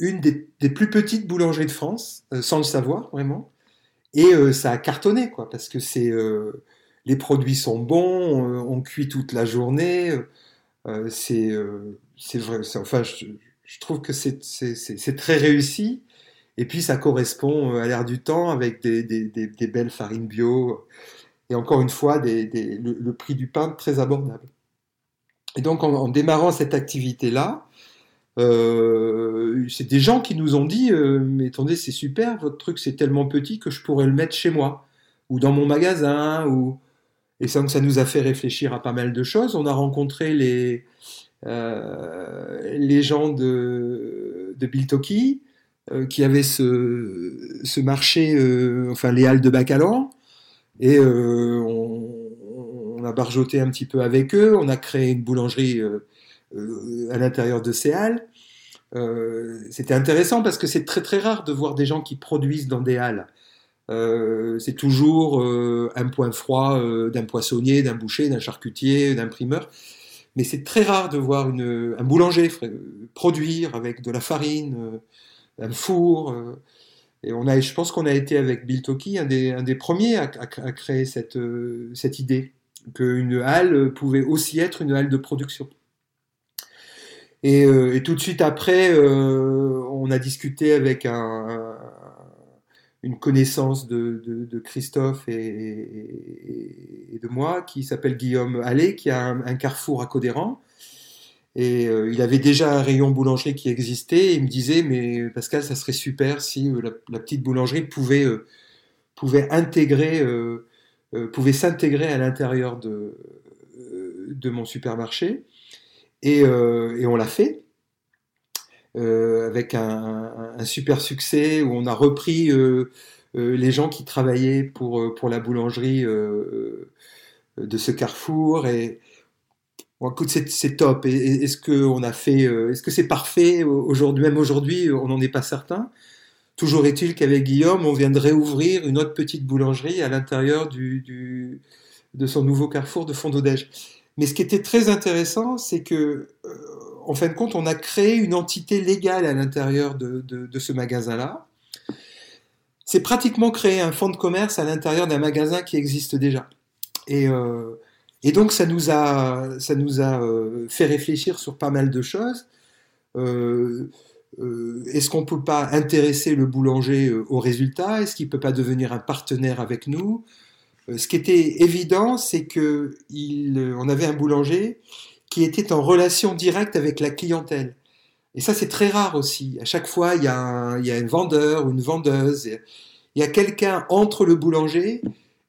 une des, plus petites boulangeries de France, sans le savoir vraiment. Et ça a cartonné, quoi, parce que c'est les produits sont bons, on cuit toute la journée. euh, c'est euh, c'est vrai. Enfin, je, je trouve que c'est très réussi. Et puis ça correspond euh, à l'air du temps avec des, belles farines bio. Et encore une fois, le, prix du pain très abordable. Et donc en, démarrant cette activité-là, c'est des gens qui nous ont dit Mais attendez, c'est super, votre truc c'est tellement petit que je pourrais le mettre chez moi, ou dans mon magasin, ou. Et ça, ça nous a fait réfléchir à pas mal de choses. On a rencontré les, euh, les gens de, de Biltoki, euh, qui avaient ce, ce marché, euh, enfin les halles de Bacalan, et on, a barjoté un petit peu avec eux. On a créé une boulangerie à l'intérieur de ces halles. C'était intéressant parce que c'est très très rare de voir des gens qui produisent dans des halles. Euh, c'est toujours euh, un point froid euh, d'un poissonnier, d'un boucher, d'un charcutier, d'un primeur. Mais c'est très rare de voir un boulanger produire avec de la farine, un four. et on a, je pense qu'on a été avec Bill Toki un des, premiers à, créer cette, cette idée qu'une halle pouvait aussi être une halle de production. Et, tout de suite après, on a discuté avec un- une connaissance de, Christophe et, de moi qui s'appelle Guillaume Allais, qui a un, carrefour à Codéran. Et euh, il avait déjà un rayon boulangerie qui existait. Et il me disait, mais Pascal, ça serait super si euh, la, petite boulangerie pouvait, euh, pouvait intégrer, pouvait s'intégrer à l'intérieur de, mon supermarché. Et on l'a fait. Euh, avec un, super succès où on a repris euh, euh, les gens qui travaillaient pour, pour la boulangerie de ce carrefour et bon, écoute c'est top. Est-ce que on a fait est-ce que c'est parfait aujourd'hui même aujourd'hui on n'en est pas certain. Toujours est-il qu'avec Guillaume on vient de réouvrir une autre petite boulangerie à l'intérieur du, de son nouveau carrefour de Fondodège mais ce qui était très intéressant c'est que en fin de compte, on a créé une entité légale à l'intérieur de, ce magasin-là. C'est pratiquement créer un fonds de commerce à l'intérieur d'un magasin qui existe déjà. Et, euh, donc, ça nous a, euh, fait réfléchir sur pas mal de choses. Euh, Est-ce qu'on peut pas intéresser le boulanger au résultat? Est-ce qu'il peut pas devenir un partenaire avec nous? Ce qui était évident, c'est que il, euh, on avait un boulanger qui était en relation directe avec la clientèle. Et ça, c'est très rare aussi. À chaque fois, il y a un, vendeur ou une vendeuse. Il y a quelqu'un entre le boulanger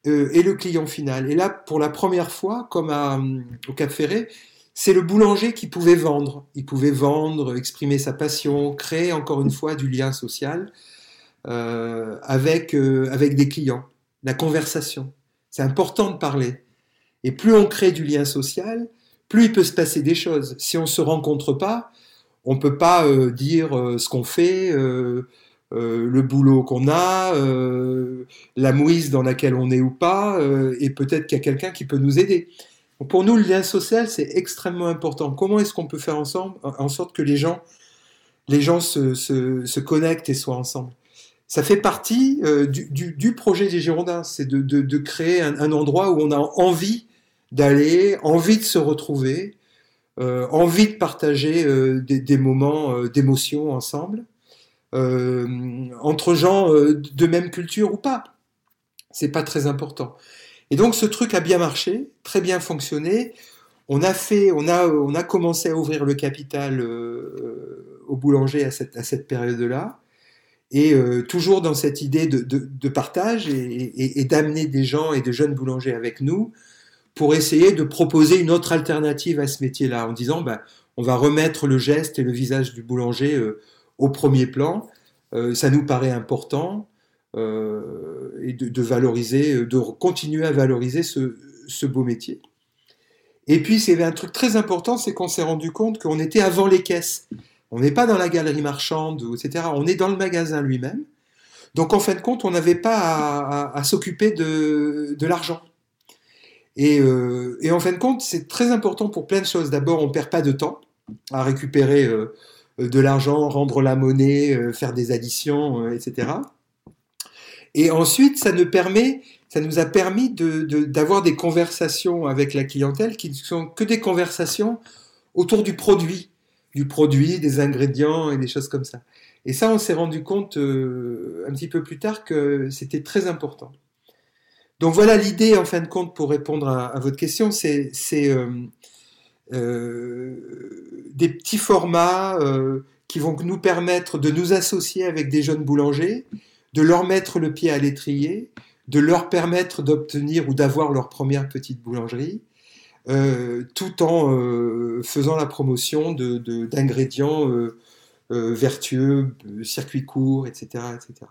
euh, et le client final. Et là, pour la première fois, comme hum, au Cap Ferré, c'est le boulanger qui pouvait vendre. Il pouvait vendre, exprimer sa passion, créer encore une fois du lien social euh, avec, euh, avec des clients. La conversation. C'est important de parler. Et plus on crée du lien social, plus il peut se passer des choses. Si on se rencontre pas, on peut pas euh, dire euh, ce qu'on fait, euh, le boulot qu'on a, la mouise dans laquelle on est ou pas, et peut-être qu'il y a quelqu'un qui peut nous aider. Pour nous, le lien social, c'est extrêmement important. Comment est-ce qu'on peut faire ensemble, en sorte que les gens, les gens se, connectent et soient ensemble? Ça fait partie du, projet des Girondins, c'est de, créer un endroit où on a envie d'aller, envie de se retrouver, euh, envie de partager euh, des, moments euh, d'émotion ensemble, entre gens de même culture ou pas. C'est pas très important. Et donc ce truc a bien marché, très bien fonctionné. On a fait, on a, on a commencé à ouvrir le capital au boulanger à cette, à cette période-là. Et toujours dans cette idée de, de, partage et, et, et d'amener des gens et de jeunes boulangers avec nous pour essayer de proposer une autre alternative à ce métier-là, en disant ben, on va remettre le geste et le visage du boulanger euh, au premier plan. Euh, ça nous paraît important euh, de, valoriser, de continuer à valoriser ce, beau métier. Et puis, c'est un truc très important, c'est qu'on s'est rendu compte qu'on était avant les caisses. On n'est pas dans la galerie marchande, etc. On est dans le magasin lui-même. Donc, en fin de compte, on n'avait pas à, s'occuper de l'argent. Et, euh, et, en fin de compte, c'est très important pour plein de choses. D'abord, on ne perd pas de temps à récupérer euh, de l'argent, rendre la monnaie, euh, faire des additions, etc. Et ensuite, ça nous a permis d'avoir de, de, des conversations avec la clientèle qui ne sont que des conversations autour du produit, du produit, des ingrédients et des choses comme ça. Et ça, on s'est rendu compte un petit peu plus tard que c'était très important. Donc voilà l'idée, en fin de compte, pour répondre à, votre question, c'est euh, euh, des petits formats euh, qui vont nous permettre de nous associer avec des jeunes boulangers, de leur mettre le pied à l'étrier, de leur permettre d'obtenir ou d'avoir leur première petite boulangerie, tout en faisant la promotion d'ingrédients vertueux, circuits courts, etc., etc.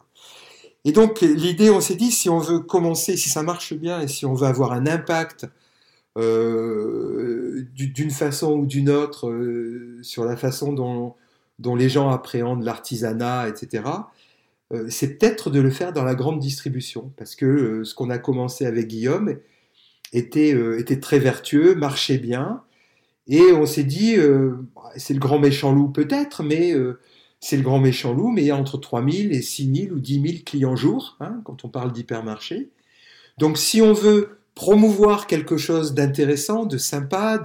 Et donc l'idée, on s'est dit, si on veut commencer, si ça marche bien et si on veut avoir un impact euh, d'une façon ou d'une autre euh, sur la façon dont, les gens appréhendent l'artisanat, etc., euh, c'est peut-être de le faire dans la grande distribution, parce que ce qu'on a commencé avec Guillaume était, très vertueux, marchait bien, et on s'est dit, c'est le grand méchant loup peut-être, mais c'est le grand méchant loup, mais il y a entre 3000 et 6000 ou 10 000 clients jour, hein, quand on parle d'hypermarché. Donc si on veut promouvoir quelque chose d'intéressant, de sympa,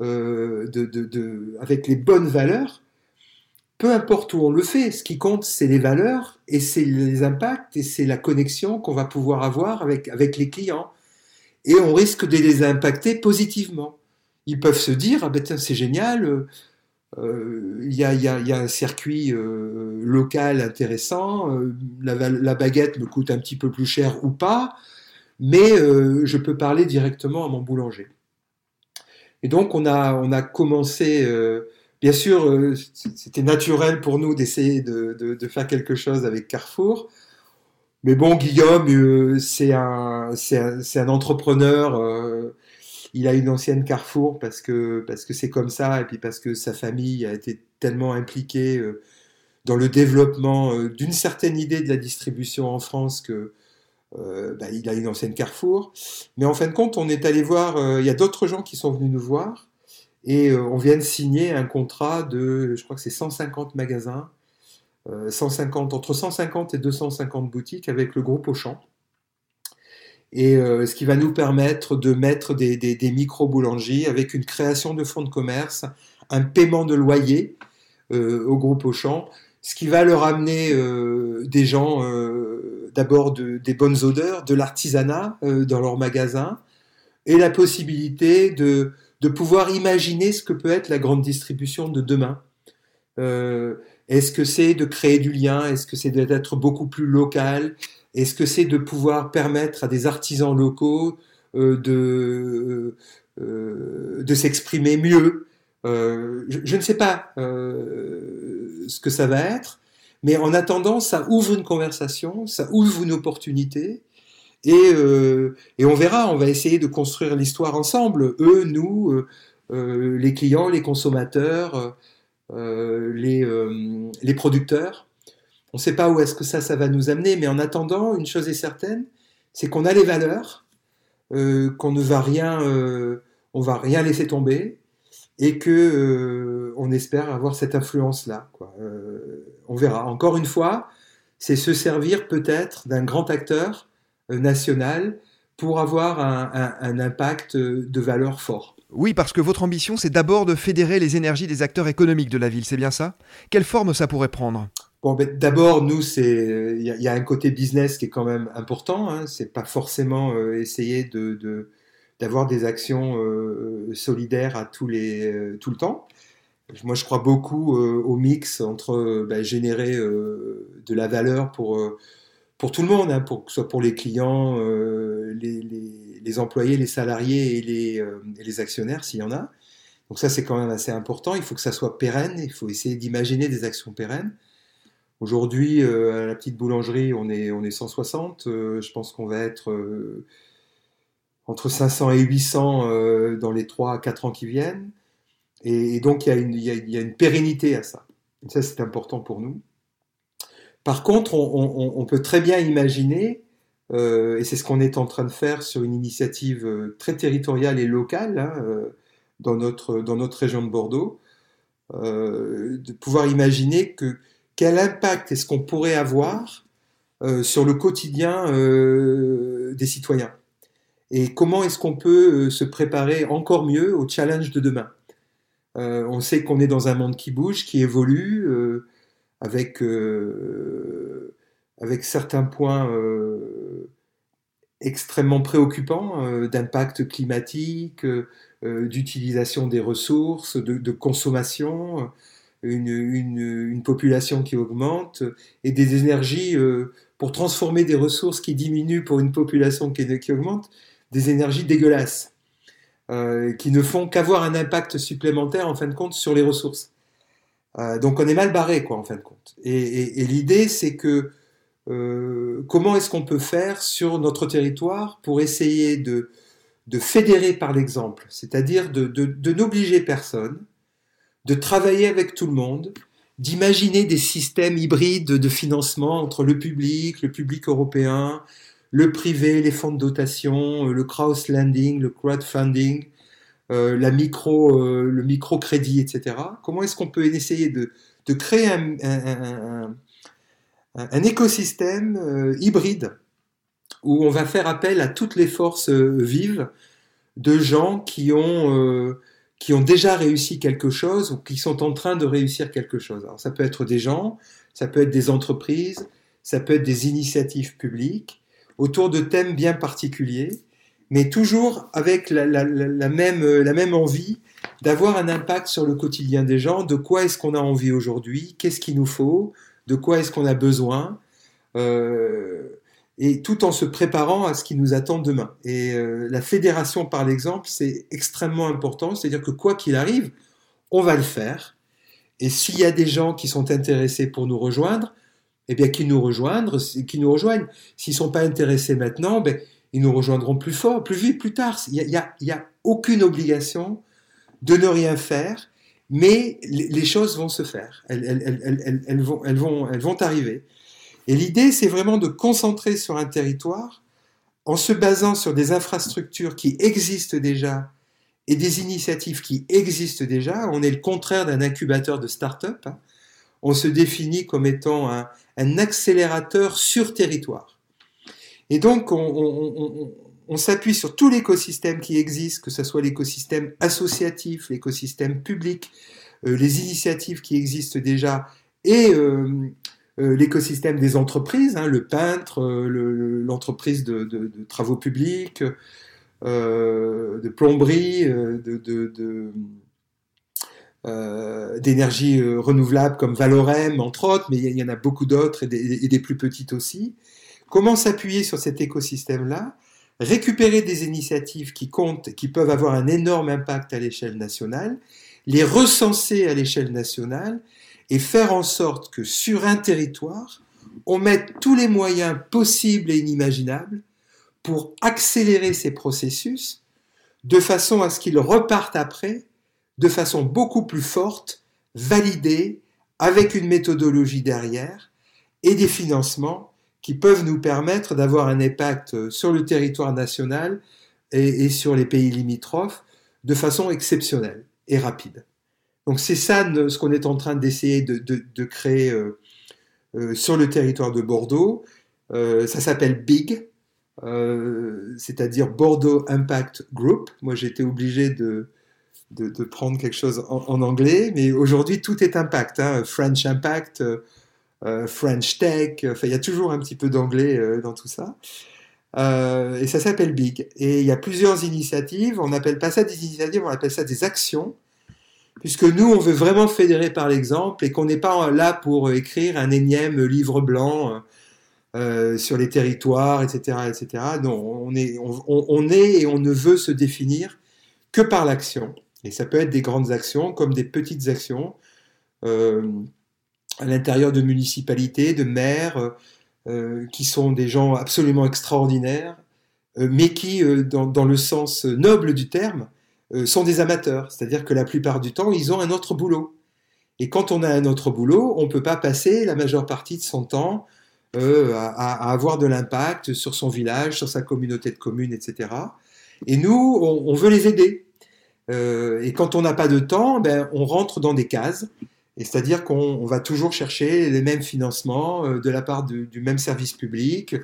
euh, de, avec les bonnes valeurs, peu importe où on le fait, ce qui compte, c'est les valeurs et c'est les impacts et c'est la connexion qu'on va pouvoir avoir avec, avec les clients. Et on risque de les impacter positivement. ils peuvent se dire ah ben c'est génial, euh, il y, a, il y a- un circuit euh, local intéressant, euh, la, baguette me coûte un petit peu plus cher ou pas, mais euh, je peux parler directement à mon boulanger. Et donc on a, commencé, euh, bien sûr, euh, c'était naturel pour nous d'essayer de, faire quelque chose avec Carrefour. Mais bon, Guillaume, euh, c'est un entrepreneur. Il a une ancienne Carrefour parce que parce que c'est comme ça et puis parce que sa famille a été tellement impliquée euh, dans le développement euh, d'une certaine idée de la distribution en France que euh, bah, il a une ancienne Carrefour. Mais en fin de compte, on est allé voir. il y a d'autres gens qui sont venus nous voir et on vient de signer un contrat de, je crois que c'est 150 magasins, euh, 150 entre 150 et 250 boutiques avec le groupe Auchan et euh, ce qui va nous permettre de mettre des, micro-boulangeries avec une création de fonds de commerce, un paiement de loyer euh, au groupe Auchan, ce qui va leur amener euh, des gens, d'abord de- des bonnes odeurs, de l'artisanat dans leur magasin, et la possibilité de, de pouvoir imaginer ce que peut être la grande distribution de demain. Est-ce que c'est de créer du lien? Est-ce que c'est d'être beaucoup plus local? Est-ce que c'est de pouvoir permettre à des artisans locaux euh, de, euh, de s'exprimer mieux? Euh, je, ne sais pas euh, ce que ça va être, mais en attendant, ça ouvre une conversation, ça ouvre une opportunité, et, euh, on verra, on va essayer de construire l'histoire ensemble, eux, nous, euh, euh, les clients, les consommateurs, euh, euh, les producteurs. On ne sait pas où est-ce que ça, va nous amener, mais en attendant, une chose est certaine, c'est qu'on a les valeurs, euh, qu'on ne va rien, euh, on va rien laisser tomber, et que euh, espère avoir cette influence-là. on verra. Encore une fois, c'est se servir peut-être d'un grand acteur national pour avoir un, un- impact de valeur fort. Oui, parce que votre ambition, c'est d'abord de fédérer les énergies des acteurs économiques de la ville, c'est bien ça? Quelle forme ça pourrait prendre? Bon, ben, d'abord, nous, c'est il y, a- un côté business qui est quand même important. Hein. C'est pas forcément euh, essayer de, d'avoir des actions euh, solidaires à tous les euh, tout le temps. Moi, je crois beaucoup euh, au mix entre ben, générer de la valeur pour pour tout le monde, hein, pour que ce soit pour les clients, les, les- employés, les salariés et les, et les actionnaires, s'il y en a. Donc ça, c'est quand même assez important. Il faut que ça soit pérenne. Il faut essayer d'imaginer des actions pérennes. Aujourd'hui, euh, à la petite boulangerie, on est, on est 160. Euh, je pense qu'on va être euh, entre 500 et 800 euh, dans les 3 à 4 ans qui viennent. Et, donc, il y, a une, pérennité à ça. Et ça, c'est important pour nous. Par contre, on, peut très bien imaginer, et c'est ce qu'on est en train de faire sur une initiative très territoriale et locale hein, dans, notre, région de Bordeaux, de pouvoir imaginer que quel impact est-ce qu'on pourrait avoir euh, sur le quotidien euh, des citoyens? Et comment est-ce qu'on peut euh, se préparer encore mieux au challenge de demain? On sait qu'on est dans un monde qui bouge, qui évolue, avec, avec certains points extrêmement préoccupants d'impact climatique, d'utilisation des ressources, de consommation, une, population qui augmente et des énergies euh, pour transformer des ressources qui diminuent pour une population qui, qui augmente, des énergies dégueulasses, euh, qui ne font qu'avoir un impact supplémentaire en fin de compte sur les ressources. Euh, donc on est mal barré, quoi, en fin de compte. Et, l'idée, c'est que comment est-ce qu'on peut faire sur notre territoire pour essayer de, de fédérer par l'exemple, c'est-à-dire de, de n'obliger personne, de travailler avec tout le monde, d'imaginer des systèmes hybrides de financement entre le public, le public européen, le privé, les fonds de dotation, euh, le crowdlending, le crowdfunding, euh, la micro, euh, le microcrédit, etc. Comment est-ce qu'on peut essayer de, créer un, écosystème hybride où on va faire appel à toutes les forces vives de gens qui ont, qui ont déjà réussi quelque chose ou qui sont en train de réussir quelque chose. Alors ça peut être des gens, ça peut être des entreprises, ça peut être des initiatives publiques autour de thèmes bien particuliers mais toujours avec la, euh, même envie d'avoir un impact sur le quotidien des gens, de quoi est-ce qu'on a envie aujourd'hui, qu'est-ce qu'il nous faut, de quoi est-ce qu'on a besoin, euh, et tout en se préparant à ce qui nous attend demain. Et euh, la fédération par l'exemple, c'est extrêmement important, c'est-à-dire que quoi qu'il arrive, on va le faire. Et s'il y a des gens qui sont intéressés pour nous rejoindre, eh bien qu'ils nous rejoignent, qu'ils nous rejoignent. S'ils sont pas intéressés maintenant, ben, ils nous rejoindront plus fort, plus vite, plus tard. Il y a, aucune obligation de ne rien faire, mais les choses vont se faire. Elles vont arriver. Et l'idée, c'est vraiment de concentrer sur un territoire en se basant sur des infrastructures qui existent déjà et des initiatives qui existent déjà. On est le contraire d'un incubateur de start-up. hein. On se définit comme étant un, accélérateur sur territoire. Et donc, on, on- on- on- on s'appuie sur tout l'écosystème qui existe, que ce soit l'écosystème associatif, l'écosystème public, euh, les initiatives qui existent déjà et euh, euh, l'écosystème des entreprises, hein, le peintre, euh, le- l'entreprise de, travaux publics, euh, de plomberie, d'énergie renouvelable comme Valorem, entre autres, mais il y, en a beaucoup d'autres et et des plus petites aussi. Comment s'appuyer sur cet écosystème-là? Récupérer des initiatives qui comptent, qui peuvent avoir un énorme impact à l'échelle nationale, les recenser à l'échelle nationale et faire en sorte que sur un territoire, on mette tous les moyens possibles et inimaginables pour accélérer ces processus de façon à ce qu'ils repartent après de façon beaucoup plus forte, validée, avec une méthodologie derrière et des financements qui peuvent nous permettre d'avoir un impact sur le territoire national et, et sur les pays limitrophes de façon exceptionnelle et rapide. Donc c'est ça ce qu'on est en train d'essayer de, créer euh, euh, sur le territoire de Bordeaux. Euh, ça s'appelle BIG, c'est-à-dire Bordeaux Impact Group. Moi été obligé de, de, prendre quelque chose en, anglais, mais aujourd'hui tout est impact. hein. French Impact, French Tech, enfin il y a toujours un petit peu d'anglais dans tout ça. Et ça s'appelle Big. Et il y a plusieurs initiatives. On n'appelle pas ça des initiatives, on appelle ça des actions. Puisque nous, on veut vraiment fédérer par l'exemple et qu'on n'est pas là pour écrire un énième livre blanc euh, sur les territoires, etc., etc. Non, on est, et on ne veut se définir que par l'action. Et ça peut être des grandes actions comme des petites actions euh, à l'intérieur de municipalités, de maires, euh, qui sont des gens absolument extraordinaires, euh, mais qui, euh, dans, le sens noble du terme, euh, sont des amateurs. C'est-à-dire que la plupart du temps, ils ont un autre boulot. Et quand on a un autre boulot, on ne peut pas passer la majeure partie de son temps euh, à, avoir de l'impact sur son village, sur sa communauté de communes, etc. Et nous, on, veut les aider. Euh, et quand on n'a pas de temps, ben, on rentre dans des cases. C'est-à-dire qu'on on va toujours chercher les mêmes financements euh, de la part du même service public.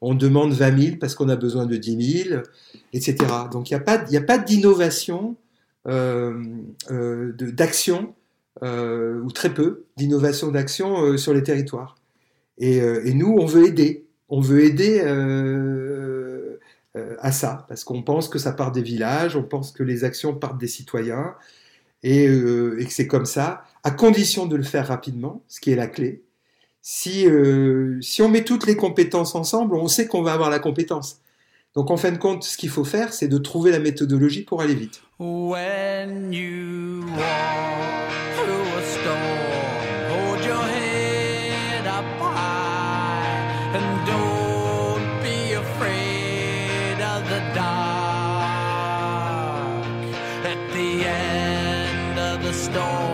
On demande 20 000 parce qu'on a besoin de 10 000, etc. Donc il n'y a pas, d'innovation, euh, euh, d'action, euh, ou très peu d'innovation d'action sur les territoires. Et, nous, on veut aider. On veut aider à ça, parce qu'on pense que ça part des villages, on pense que les actions partent des citoyens, et, et que c'est comme ça, à condition de le faire rapidement, ce qui est la clé. Si, euh, si on met toutes les compétences ensemble, on sait qu'on va avoir la compétence. Donc en fin de compte, ce qu'il faut faire, c'est de trouver la méthodologie pour aller vite. When you storm,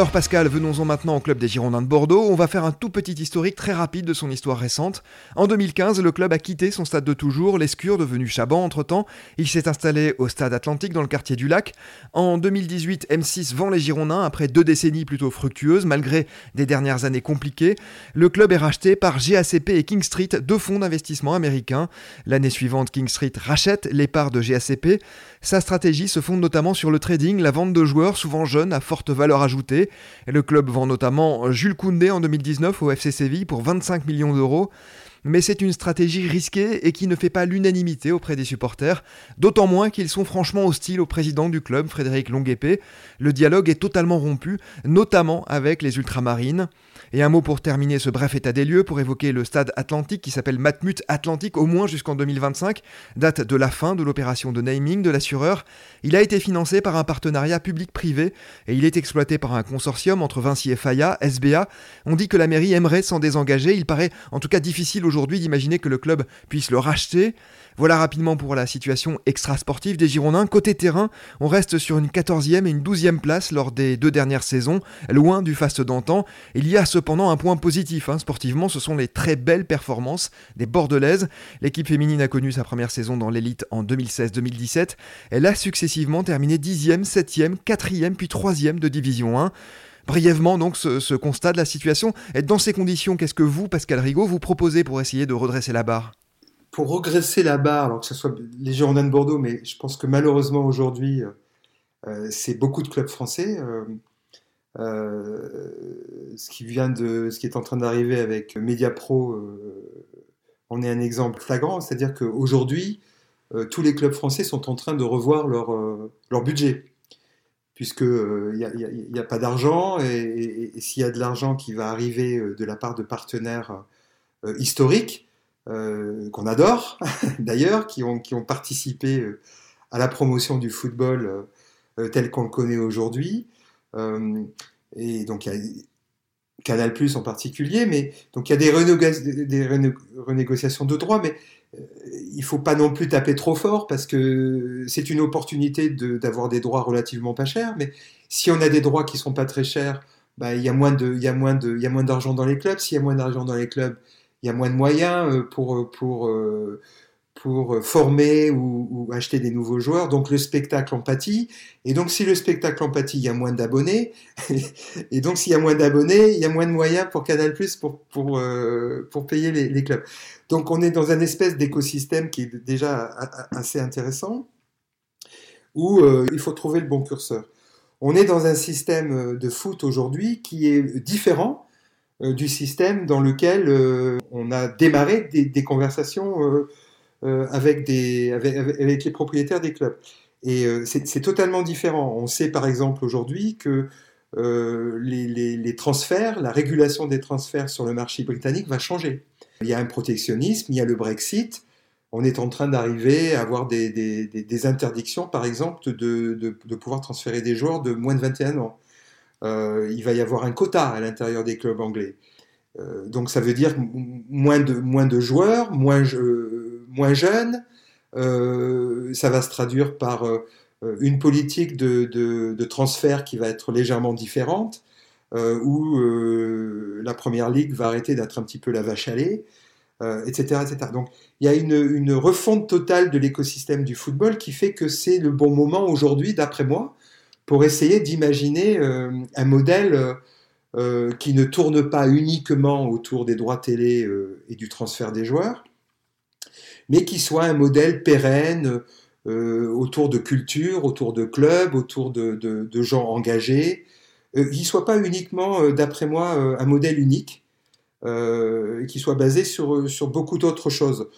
Alors Pascal, venons-en maintenant au club des Girondins de Bordeaux. On va faire un tout petit historique très rapide de son histoire récente. En 2015, le club a quitté son stade de toujours, l'Escure, devenu Chaban entre-temps. Il s'est installé au stade Atlantique dans le quartier du Lac. En 2018, M6 vend les Girondins après deux décennies plutôt fructueuses, malgré des dernières années compliquées. Le club est racheté par GACP et King Street, deux fonds d'investissement américains. L'année suivante, King Street rachète les parts de GACP. Sa stratégie se fonde notamment sur le trading, la vente de joueurs souvent jeunes à forte valeur ajoutée. Le club vend notamment Jules Koundé en 2019 au FC Séville pour 25 millions d'euros. Mais c'est une stratégie risquée et qui ne fait pas l'unanimité auprès des supporters, d'autant moins qu'ils sont franchement hostiles au président du club, Frédéric Longuepé. Le dialogue est totalement rompu, notamment avec les ultramarines. Et un mot pour terminer ce bref état des lieux, pour évoquer le stade Atlantique qui s'appelle Matmut Atlantique au moins jusqu'en 2025, date de la fin de l'opération de naming de l'assureur. Il a été financé par un partenariat public-privé et il est exploité par un consortium entre Vinci et Faya, SBA. On dit que la mairie aimerait s'en désengager, il paraît en tout cas difficile aujourd'hui d'imaginer que le club puisse le racheter. Voilà rapidement pour la situation extra-sportive des Girondins. Côté terrain, on reste sur une 14e et une 12e place lors des deux dernières saisons, loin du faste d'antan. Il y a cependant un point positif. hein. Sportivement, ce sont les très belles performances des Bordelaises. L'équipe féminine a connu sa première saison dans l'élite en 2016-2017. Elle a successivement terminé 10e, 7e, 4e puis 3e de Division 1. Brièvement, donc, ce, ce constat de la situation. Et dans ces conditions, qu'est-ce que vous, Pascal Rigaud, vous proposez pour essayer de redresser la barre? Pour regresser la barre, alors que ce soit les Girondins de Bordeaux, mais je pense que malheureusement aujourd'hui, euh, c'est beaucoup de clubs français. Euh, euh, ce qui vient de, ce qui est en train d'arriver avec Mediapro, euh, on est un exemple flagrant, c'est-à-dire qu'aujourd'hui, euh, tous les clubs français sont en train de revoir leur, euh, leur budget, puisque il n'y a, pas d'argent, et, et- s'il y a de l'argent qui va arriver euh, de la part de partenaires euh, historiques, euh, qu'on adore d'ailleurs, qui ont, qui ont participé euh, à la promotion du football euh, euh, tel qu'on le connaît aujourd'hui. Euh, et donc y a Canal Plus en particulier, mais donc il y a des, renégoci- des- des rené- renégociations de droits, mais euh, il faut pas non plus taper trop fort parce que c'est une opportunité d'avoir des droits relativement pas chers. Mais si on a des droits qui sont pas très chers, bah, il y a moins y a moins il y a moins d'argent dans les clubs. S'il y a moins d'argent dans les clubs, il y a moins de moyens euh, pour, pour, euh, pour euh, former ou, acheter des nouveaux joueurs. Donc le spectacle en pâtit. Et donc si le spectacle en pâtit, il y a moins d'abonnés. Et donc s'il y a moins d'abonnés, il y a moins de moyens pour Canal Plus pour, pour, pour payer les, clubs. Donc on est dans un espèce d'écosystème qui est déjà assez intéressant, où il faut trouver le bon curseur. On est dans un système de foot aujourd'hui qui est différent du système dans lequel euh, on a démarré des, conversations euh, euh, avec, les propriétaires des clubs. Et euh, c'est totalement différent. On sait par exemple aujourd'hui que euh, les, transferts, la régulation des transferts sur le marché britannique va changer. Il y a un protectionnisme, il y a le Brexit. On est en train d'arriver à avoir des, interdictions, par exemple, de pouvoir transférer des joueurs de moins de 21 ans. Euh, il va y avoir un quota à l'intérieur des clubs anglais. Euh, donc ça veut dire moins de, moins de joueurs, moins, moins jeunes. Euh, ça va se traduire par euh, une politique de, de- transfert qui va être légèrement différente, euh, où euh, la première ligue va arrêter d'être un petit peu la vache à lait, euh, etc., etc. Donc il y a une, une refonte totale de l'écosystème du football qui fait que c'est le bon moment aujourd'hui, d'après moi, pour essayer d'imaginer euh, un modèle euh, euh, qui ne tourne pas uniquement autour des droits télé et du transfert des joueurs, mais qui soit un modèle pérenne autour de culture, autour de clubs, autour de, gens engagés, qui soit pas uniquement, d'après moi, un modèle unique, qui soit basé sur, sur beaucoup d'autres choses.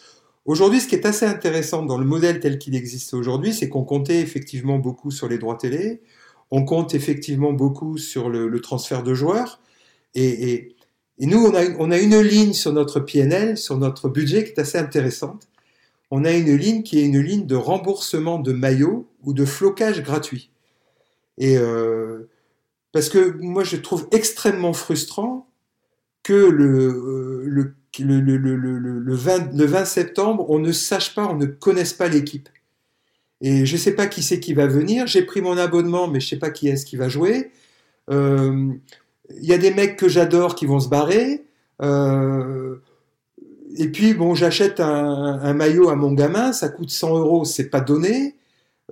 Aujourd'hui, ce qui est assez intéressant dans le modèle tel qu'il existe aujourd'hui, c'est qu'on comptait effectivement beaucoup sur les droits télé, on compte effectivement beaucoup sur le, transfert de joueurs, et, nous, on a, une- ligne sur notre PNL, sur notre budget qui est assez intéressante. On a une ligne qui est une ligne de remboursement de maillots ou de flocage gratuit. Et euh, parce que moi, je trouve extrêmement frustrant que le, euh, le, le, le, le, le, le 20, le 20 septembre, on ne sache pas, on ne connaisse pas l'équipe. Et je ne sais pas qui c'est qui va venir. J'ai pris mon abonnement, mais je ne sais pas qui est-ce qui va jouer. Euh, Il y a des mecs que j'adore qui vont se barrer. Euh, et puis, bon, j'achète un, maillot à mon gamin, ça coûte 100 euros, c'est pas donné.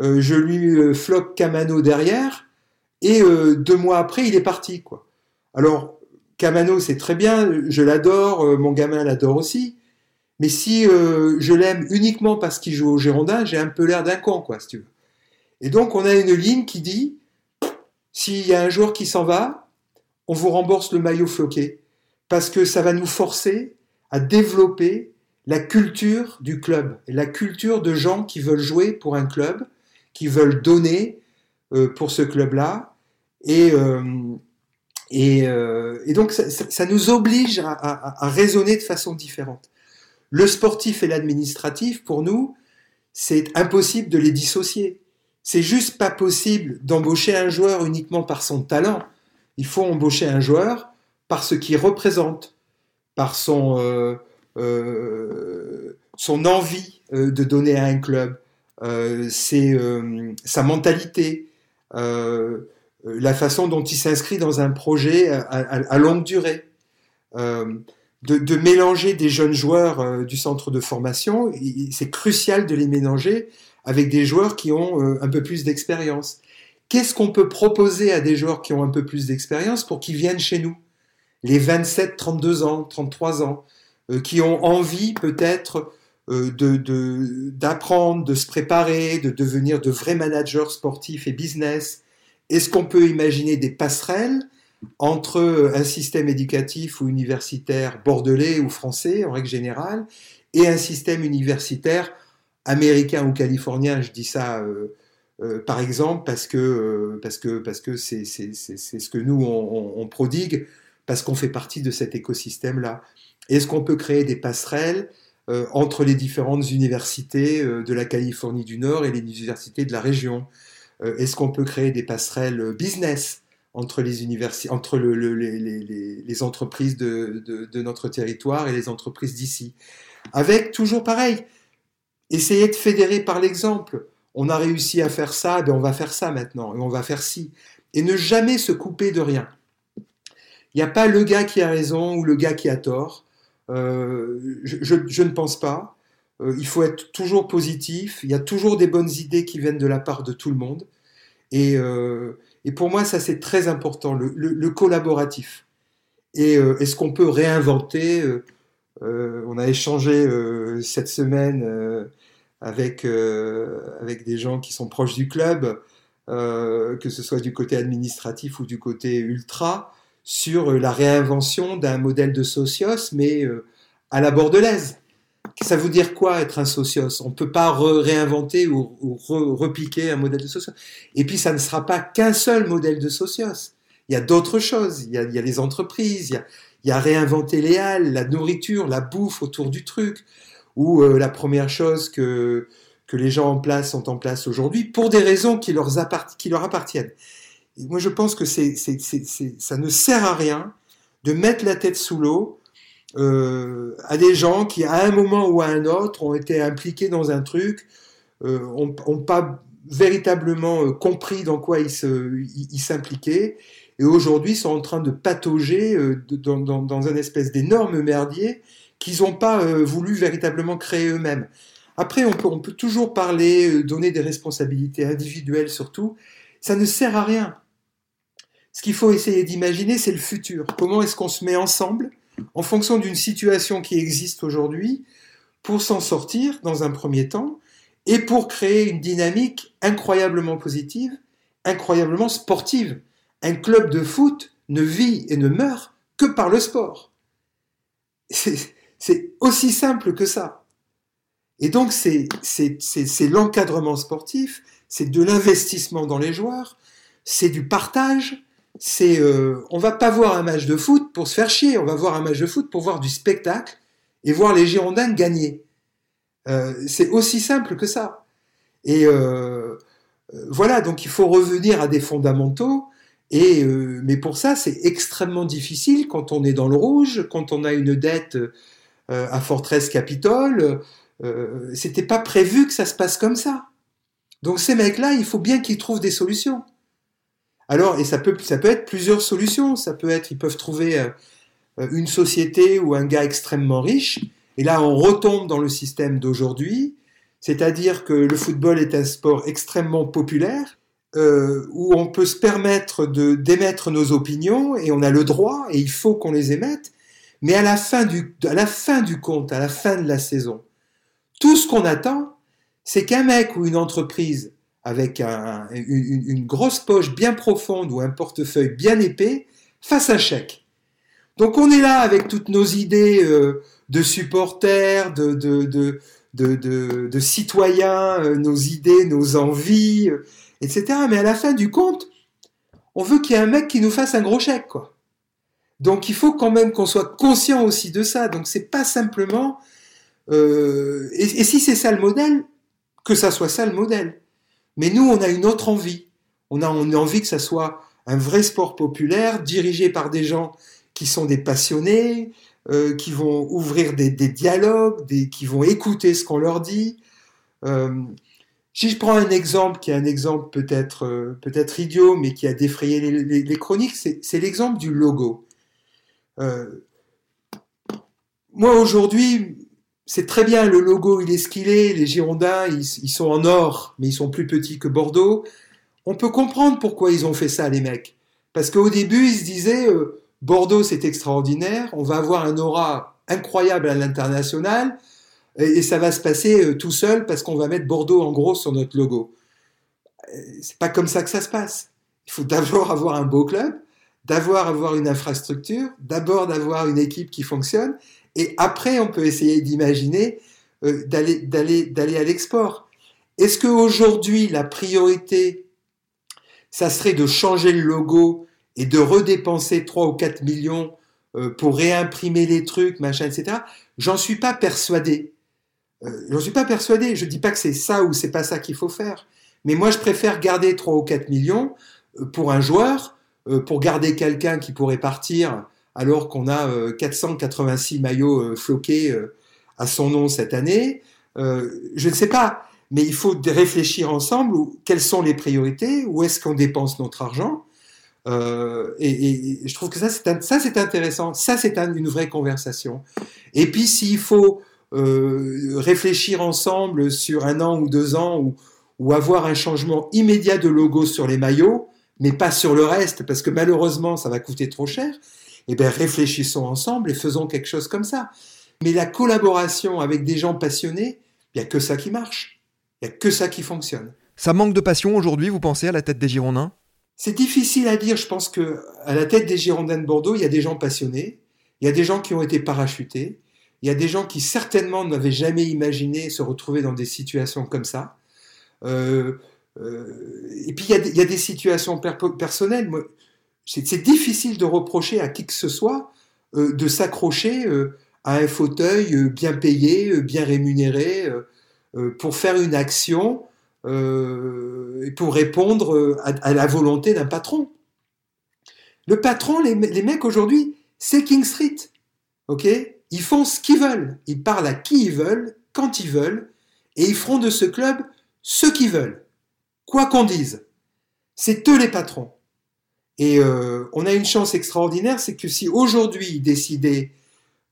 Euh, je lui euh, floque Camano derrière, et euh, deux mois après, il est parti, quoi. Alors, Camano, c'est très bien, je l'adore, euh, mon gamin l'adore aussi. Mais si euh, je l'aime uniquement parce qu'il joue au Girondin, j'ai un peu l'air d'un con, quoi, si tu veux. Et donc, on a une ligne qui dit, s'il y a un joueur qui s'en va, on vous rembourse le maillot floqué. Parce que ça va nous forcer à développer la culture du club, la culture de gens qui veulent jouer pour un club, qui veulent donner euh, pour ce club-là. Et, euh, et, donc, ça, nous oblige à raisonner de façon différente. Le sportif et l'administratif, pour nous, c'est impossible de les dissocier. C'est juste pas possible d'embaucher un joueur uniquement par son talent. Il faut embaucher un joueur par ce qu'il représente, par son, euh, euh, son envie euh, de donner à un club, euh, sa mentalité, la façon dont il s'inscrit dans un projet à longue durée. De, mélanger des jeunes joueurs euh, du centre de formation, c'est crucial de les mélanger avec des joueurs qui ont euh, un peu plus d'expérience. Qu'est-ce qu'on peut proposer à des joueurs qui ont un peu plus d'expérience pour qu'ils viennent chez nous? Les 27, 32 ans, 33 ans, euh, qui ont envie peut-être euh, de- d'apprendre, de, se préparer, de devenir de vrais managers sportifs et business? Est-ce qu'on peut imaginer des passerelles? Entre un système éducatif ou universitaire bordelais ou français en règle générale et un système universitaire américain ou californien, je dis ça euh, euh, par exemple parce que euh, parce que parce que c'est ce que nous on, prodigue parce qu'on fait partie de cet écosystème là. Est-ce qu'on peut créer des passerelles entre les différentes universités de la Californie du Nord et les universités de la région? Est-ce qu'on peut créer des passerelles business? Entre les universités, entre le- le- les, entreprises de, notre territoire et les entreprises d'ici Avec toujours pareil, essayer de fédérer par l'exemple. On a réussi à faire ça, ben on va faire ça maintenant, et on va faire ci. Et ne jamais se couper de rien. Il n'y a pas le gars qui a raison ou le gars qui a tort. Euh, je ne pense pas. Euh, il faut être toujours positif. Il y a toujours des bonnes idées qui viennent de la part de tout le monde. Et, euh, et pour moi, ça c'est très important, le, collaboratif. Et euh, est-ce qu'on peut réinventer euh, euh, On a échangé cette semaine avec, avec des gens qui sont proches du club, que ce soit du côté administratif ou du côté ultra, sur la réinvention d'un modèle de socios, mais à la bordelaise. Ça veut dire quoi être un socios On peut pas réinventer ou, ou re- repiquer un modèle de socios. Et puis ça ne sera pas qu'un seul modèle de socios. Il y a d'autres choses. Il y a, les entreprises, il y a, il y a réinventer les halles, la nourriture, la bouffe autour du truc. Ou euh, la première chose que, les gens en place sont en place aujourd'hui pour des raisons qui leur, appartiennent. Moi, je pense que ça ne sert à rien de mettre la tête sous l'eau euh, à des gens qui, à un moment ou à un autre, ont été impliqués dans un truc, euh, ont, ont pas véritablement euh, compris dans quoi ils, s'impliquaient, et aujourd'hui sont en train de patauger euh, dans, dans, dans un espèce d'énorme merdier qu'ils n'ont pas euh, voulu véritablement créer eux-mêmes. Après, on peut, on peut toujours parler, donner des responsabilités individuelles surtout. Ça ne sert à rien. Ce qu'il faut essayer d'imaginer, c'est le futur. Comment est-ce qu'on se met ensemble en fonction d'une situation qui existe aujourd'hui pour s'en sortir dans un premier temps et pour créer une dynamique incroyablement positive, incroyablement sportive. Un club de foot ne vit et ne meurt que par le sport. C'est aussi simple que ça. Et donc, c'est l'encadrement sportif, c'est de l'investissement dans les joueurs, c'est du partage, c'est euh, on va pas voir un match de foot pour se faire chier, on va voir un match de foot pour voir du spectacle et voir les Girondins gagner. Euh, c'est aussi simple que ça. Et euh, euh, voilà, donc il faut revenir à des fondamentaux. Et mais pour ça, c'est extrêmement difficile quand on est dans le rouge, quand on a une dette à Fortress Capitol. C'était pas prévu que ça se passe comme ça. Donc ces mecs-là, il faut bien qu'ils trouvent des solutions. Alors, et ça peut, ça peut être plusieurs solutions. Ça peut être, ils peuvent trouver euh, une société ou un gars extrêmement riche. Et là, on retombe dans le système d'aujourd'hui, c'est-à-dire que le football est un sport extrêmement populaire, euh, où on peut se permettre de d'émettre nos opinions et on a le droit et il faut qu'on les émette. Mais à la fin du, à la fin du compte, à la fin de la saison, tout ce qu'on attend, c'est qu'un mec ou une entreprise avec un- une, grosse poche bien profonde ou un portefeuille bien épais fasse un chèque. Donc on est là avec toutes nos idées euh, de supporters, de, citoyens, euh, nos idées, nos envies, euh, etc. Mais à la fin du compte, on veut qu'il y ait un mec qui nous fasse un gros chèque, quoi. Donc il faut quand même qu'on soit conscient aussi de ça. Donc c'est pas simplement. et si c'est ça le modèle, que ça soit ça le modèle. Mais nous, on a une autre envie. On a, a envie que ça soit un vrai sport populaire dirigé par des gens qui sont des passionnés, euh, qui vont ouvrir des, dialogues, qui vont écouter ce qu'on leur dit. Euh, si je prends un exemple qui est un exemple peut-être euh, peut-être idiot, mais qui a défrayé les, les- chroniques, c'est l'exemple du logo. Moi aujourd'hui, c'est très bien, le logo il est ce qu'il est, les Girondins ils, sont en or, mais ils sont plus petits que Bordeaux. On peut comprendre pourquoi ils ont fait ça, les mecs. Parce qu'au début, ils se disaient, euh, Bordeaux c'est extraordinaire, on va avoir un aura incroyable à l'international, et, et ça va se passer euh, tout seul parce qu'on va mettre Bordeaux en gros sur notre logo. Euh, C'est pas comme ça que ça se passe. Il faut d'abord avoir un beau club, d'abord avoir une infrastructure, d'abord d'avoir une équipe qui fonctionne, et après on peut essayer d'imaginer euh, d'aller d'aller d'aller à l'export. Est-ce qu'aujourd'hui la priorité ça serait de changer le logo et de redépenser 3 ou 4 millions euh, pour réimprimer les trucs, machin, etc. J'en suis pas persuadé. Euh, J'en suis pas persuadé. Je dis pas que c'est ça ou c'est pas ça qu'il faut faire. Mais moi, je préfère garder 3 ou 4 millions pour un joueur, pour garder quelqu'un qui pourrait partir alors qu'on a euh, 486 maillots euh, floqués euh, à son nom cette année. Euh, je ne sais pas, mais il faut réfléchir ensemble quelles sont les priorités, où est-ce qu'on dépense notre argent. Euh, et, je trouve que ça c'est intéressant, ça c'est un- une vraie conversation. Et puis s'il faut euh, réfléchir ensemble sur un an ou deux ans ou avoir un changement immédiat de logo sur les maillots, mais pas sur le reste parce que malheureusement ça va coûter trop cher. Eh bien réfléchissons ensemble et faisons quelque chose comme ça. Mais la collaboration avec des gens passionnés, il n'y a que ça qui marche, il n'y a que ça qui fonctionne. Ça manque de passion aujourd'hui, vous pensez, à la tête des Girondins? C'est difficile à dire. Je pense que à la tête des Girondins de Bordeaux, il y a des gens passionnés, il y a des gens qui ont été parachutés, Il y a des gens qui certainement n'avaient jamais imaginé se retrouver dans des situations comme ça. Euh, euh, et puis il y, a des- il y a des situations per- personnelles. Moi, C'est difficile de reprocher à qui que ce soit euh, de s'accrocher euh, à un fauteuil euh, bien payé, bien rémunéré, pour faire une action pour répondre à, la volonté d'un patron. Le patron, les, les mecs aujourd'hui, c'est King Street. Ok? Ils font ce qu'ils veulent. Ils parlent à qui ils veulent, quand ils veulent, et ils feront de ce club ce qu'ils veulent. Quoi qu'on dise. C'est eux les patrons. Et euh, on a une chance extraordinaire, c'est que si aujourd'hui ils décidaient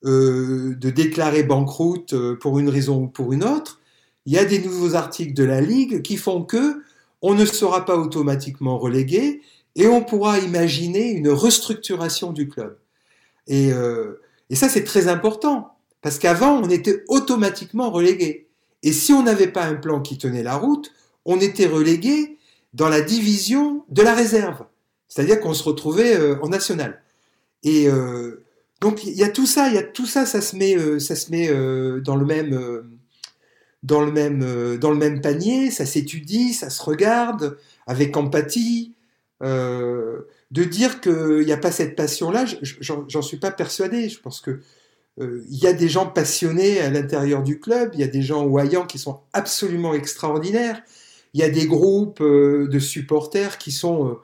euh, de déclarer banqueroute euh, pour une raison ou pour une autre, il y a des nouveaux articles de la Ligue qui font que on ne sera pas automatiquement relégué et on pourra imaginer une restructuration du club. Et, euh, et ça, c'est très important, parce qu'avant, on était automatiquement relégué. Et si on n'avait pas un plan qui tenait la route, on était relégué dans la division de la réserve. C'est-à-dire qu'on se retrouvait euh, en national. Et euh, donc, il y a tout ça, il y a tout ça, ça se met, euh, ça se met dans le même... dans le même, dans le même panier, ça s'étudie, ça se regarde avec empathie. De dire qu'il n'y a pas cette passion-là, je- je- j'en suis pas persuadé. Je pense que il y a des gens passionnés à l'intérieur du club, il y a des gens voyants qui sont absolument extraordinaires, il y a des groupes de supporters qui sont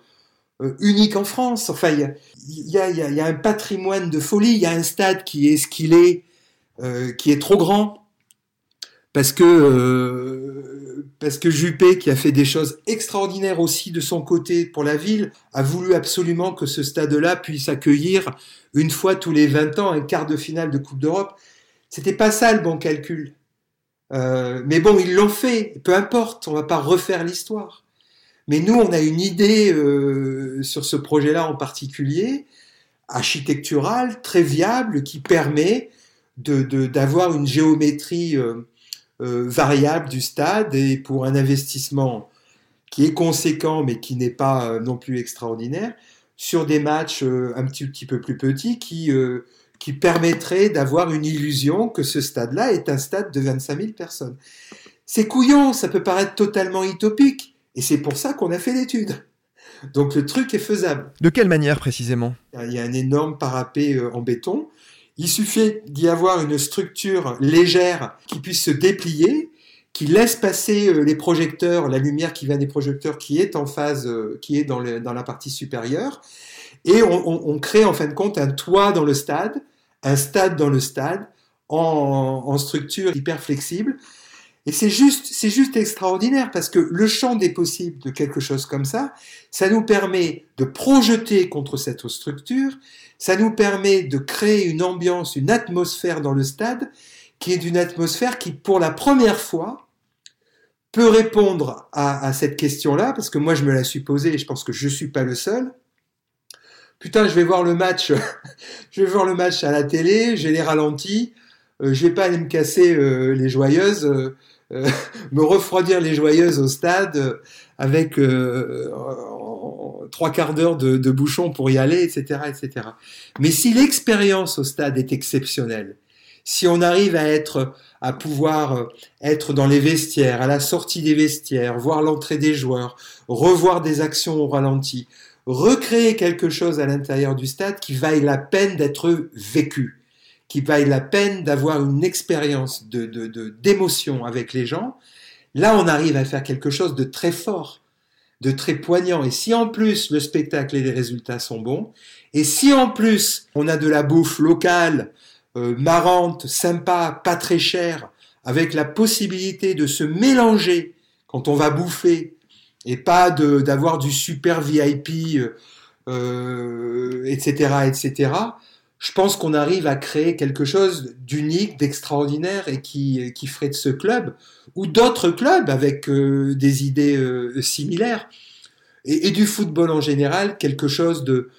euh, uniques en France. Enfin, il y a, un patrimoine de folie, il y a un stade qui est ce qu'il est, euh, qui est trop grand parce que euh, parce que Juppé, qui a fait des choses extraordinaires aussi de son côté pour la ville, a voulu absolument que ce stade-là puisse accueillir une fois tous les 20 ans un quart de finale de Coupe d'Europe. C'était pas ça le bon calcul. Mais bon, ils l'ont fait. Peu importe, on va pas refaire l'histoire. Mais nous, on a une idée euh, sur ce projet-là en particulier, architecturale, très viable, qui permet d'avoir une géométrie euh, euh, variable du stade et pour un investissement qui est conséquent mais qui n'est pas non plus extraordinaire sur des matchs un petit, peu plus petits qui, qui permettraient d'avoir une illusion que ce stade-là est un stade de 25 000 personnes. C'est couillon, ça peut paraître totalement utopique et c'est pour ça qu'on a fait l'étude. Donc le truc est faisable. De quelle manière précisément? Il y a un énorme parapet euh, en béton. Il suffit d'y avoir une structure légère qui puisse se déplier, qui laisse passer euh, les projecteurs, la lumière qui vient des projecteurs qui est en phase, euh, qui est dans, le- dans la partie supérieure. Et on, on- on crée en fin de compte un toit dans le stade, un stade dans le stade, en, en structure hyper flexible. Et c'est juste, c'est juste extraordinaire parce que le champ des possibles de quelque chose comme ça, ça nous permet de projeter contre cette structure, ça nous permet de créer une ambiance, une atmosphère dans le stade qui est une atmosphère qui, pour la première fois, peut répondre à, cette question-là, parce que moi je me la suis posée et je pense que je suis pas le seul. Putain, je vais voir le match, je vais voir le match à la télé, j'ai les ralentis, je vais pas aller me casser euh, les joyeuses, euh, euh, me refroidir les joyeuses au stade euh, avec euh, trois quarts d'heure de, de bouchon pour y aller, etc., etc. Mais si l'expérience au stade est exceptionnelle, si on arrive à être, à pouvoir euh, être dans les vestiaires, à la sortie des vestiaires, voir l'entrée des joueurs, revoir des actions au ralenti, recréer quelque chose à l'intérieur du stade qui vaille la peine d'être vécu, qui vaille la peine d'avoir une expérience de, d'émotion avec les gens, là on arrive à faire quelque chose de très fort, de très poignant. Et si en plus le spectacle et les résultats sont bons, et si en plus on a de la bouffe locale, euh, marrante, sympa, pas très chère, avec la possibilité de se mélanger quand on va bouffer, et pas de d'avoir du super VIP, etc., etc. Je pense qu'on arrive à créer quelque chose d'unique, d'extraordinaire et qui, qui ferait de ce club ou d'autres clubs avec euh, des idées euh, similaires. Et, du football en général quelque chose de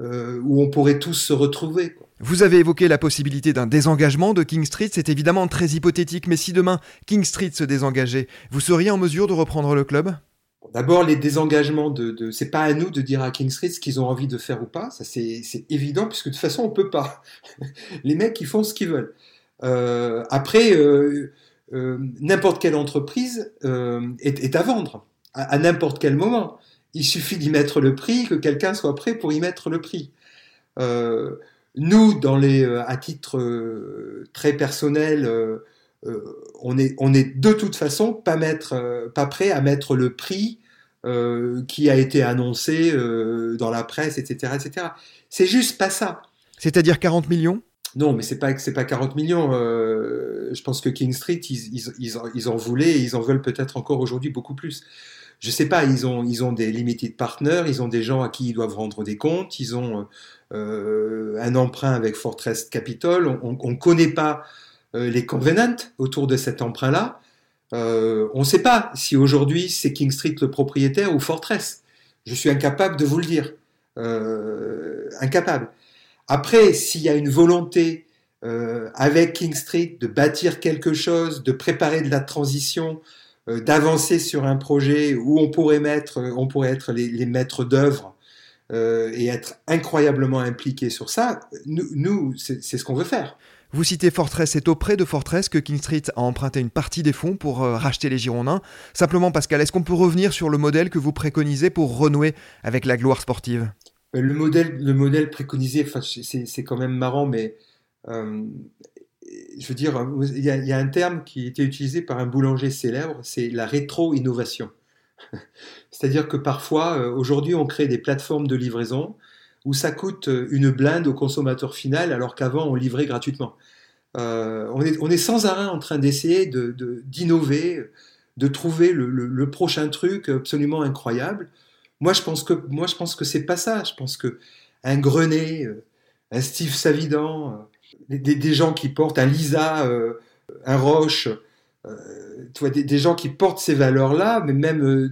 euh, où on pourrait tous se retrouver. Vous avez évoqué la possibilité d'un désengagement de King Street, c'est évidemment très hypothétique, mais si demain King Street se désengageait, vous seriez en mesure de reprendre le club? D'abord, les désengagements de, c'est pas à nous de dire à King Street ce qu'ils ont envie de faire ou pas. Ça, c'est évident puisque de toute façon, on peut pas. les mecs, ils font ce qu'ils veulent. Euh, après, euh, euh, n'importe quelle entreprise est, à vendre à, n'importe quel moment. Il suffit d'y mettre le prix, que quelqu'un soit prêt pour y mettre le prix. Nous, dans les, à titre très personnel, on est, on est de toute façon pas mettre, pas prêt à mettre le prix euh, qui a été annoncé euh, dans la presse, etc., etc. C'est juste pas ça. C'est-à-dire 40 millions? Non, mais c'est pas c'est pas 40 millions. euh, je pense que King Street, ils, ils, ils, en, ils en voulaient et ils en veulent peut-être encore aujourd'hui beaucoup plus. Je sais pas, ils ont ils ont des limited partners, ils ont des gens à qui ils doivent rendre des comptes, ils ont un emprunt avec Fortress Capital. On ne connaît pas les covenants autour de cet emprunt-là. Euh, on ne sait pas si aujourd'hui c'est King Street le propriétaire ou Fortress. Je suis incapable de vous le dire. Euh, incapable. Après, s'il y a une volonté euh, avec King Street de bâtir quelque chose, de préparer de la transition, d'avancer sur un projet où on pourrait être les maîtres d'œuvre euh, et être incroyablement impliqué sur ça, nous, nous c'est ce qu'on veut faire. Vous citez Fortress, c'est auprès de Fortress que King Street a emprunté une partie des fonds pour euh, racheter les Girondins. Simplement, Pascal, est-ce qu'on peut revenir sur le modèle que vous préconisez pour renouer avec la gloire sportive? Euh, Le modèle, le modèle préconisé, enfin, c'est quand même marrant, mais euh, je veux dire, il y, y a un terme qui a été utilisé par un boulanger célèbre, c'est la rétro-innovation. C'est-à-dire que parfois, euh, aujourd'hui, on crée des plateformes de livraison où ça coûte euh, une blinde au consommateur final, alors qu'avant, on livrait gratuitement. Euh, on, est, sans arrêt en train d'essayer de- de- d'innover, de, trouver le, prochain truc absolument incroyable. Moi, je pense que moi, je pense que c'est pas ça. Je pense que un Grenet, un Steve Savidan, des, gens qui portent un Lisa, un Roche, euh, tu vois, des, gens qui portent ces valeurs-là, mais même euh,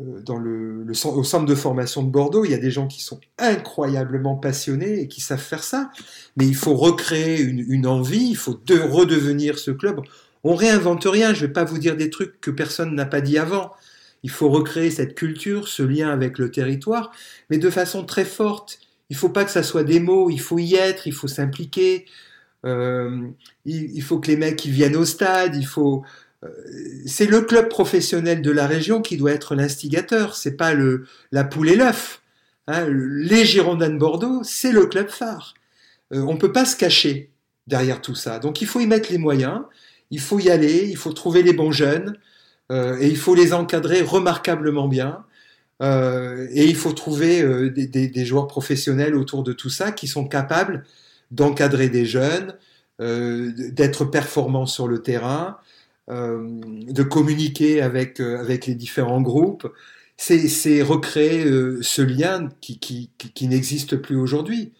euh, dans le, au centre de formation de Bordeaux, il y a des gens qui sont incroyablement passionnés et qui savent faire ça. Mais il faut recréer une, envie, il faut de, redevenir ce club. On réinvente rien. Je vais pas vous dire des trucs que personne n'a pas dit avant. Il faut recréer cette culture, ce lien avec le territoire, mais de façon très forte. Il faut pas que ça soit des mots. Il faut y être. Il faut s'impliquer. Euh, il, faut que les mecs ils viennent au stade. Il faut. euh, c'est le club professionnel de la région qui doit être l'instigateur. C'est pas le la poule et l'œuf. Hein, les Girondins de Bordeaux, c'est le club phare. Euh, on peut pas se cacher derrière tout ça. Donc il faut y mettre les moyens. Il faut y aller. Il faut trouver les bons jeunes. Et il faut les encadrer remarquablement bien. Et il faut trouver des joueurs professionnels autour de tout ça qui sont capables d'encadrer des jeunes, euh, d'être performants sur le terrain, euh, de communiquer avec, euh, avec les différents groupes. C'est c'est recréer ce lien qui, qui, qui, qui n'existe plus aujourd'hui.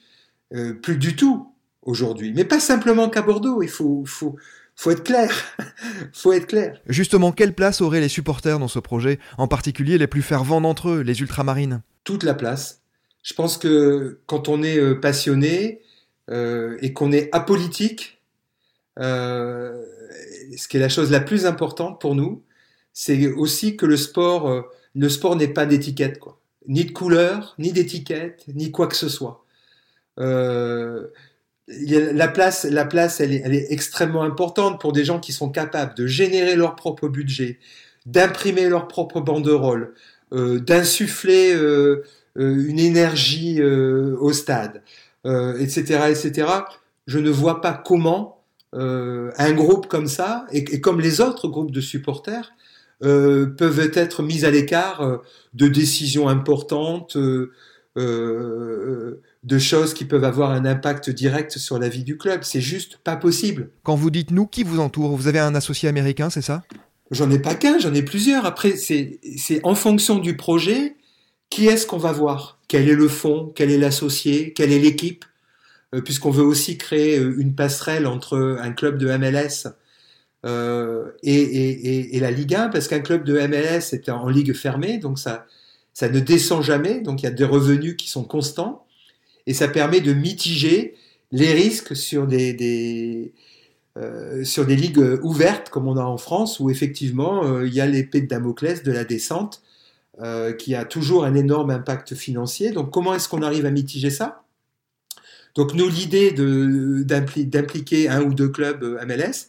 Plus du tout aujourd'hui. Mais pas simplement qu'à Bordeaux. Il faut, faut, faut être clair. faut être clair. Justement, quelle place auraient les supporters dans ce projet, en particulier les plus fervents d'entre eux, les ultramarines? Toute la place. Je pense que quand on est passionné et qu'on est apolitique, euh, ce qui est la chose la plus importante pour nous, c'est aussi que le sport, euh, le sport n'est pas d'étiquette, quoi. Ni de couleur, ni d'étiquette, ni quoi que ce soit. Euh, la place, la place, elle est, extrêmement importante pour des gens qui sont capables de générer leur propre budget, d'imprimer leur propre banderole, euh, d'insuffler euh, euh, une énergie euh, au stade, euh, etc., etc. Je ne vois pas comment euh, un groupe comme ça, et, et comme les autres groupes de supporters, euh, peuvent être mis à l'écart euh, de décisions importantes, euh, euh, de choses qui peuvent avoir un impact direct sur la vie du club. C'est juste pas possible. Quand vous dites nous, qui vous entoure? Vous avez un associé américain, c'est ça? J'en ai pas qu'un, j'en ai plusieurs. Après, c'est en fonction du projet, qui est-ce qu'on va voir? Quel est le fond? Quel est l'associé? Quelle est l'équipe? Euh, Puisqu'on veut aussi créer euh, une passerelle entre un club de MLS euh, et, la Ligue 1, parce qu'un club de MLS est en ligue fermée, donc ça, ne descend jamais, donc il y a des revenus qui sont constants, et ça permet de mitiger les risques sur des, ligues ouvertes comme on a en France, où effectivement il y a l'épée de Damoclès de la descente, euh, qui a toujours un énorme impact financier. Donc comment est-ce qu'on arrive à mitiger ça? Donc nous, l'idée d'impliquer un ou deux clubs euh, MLS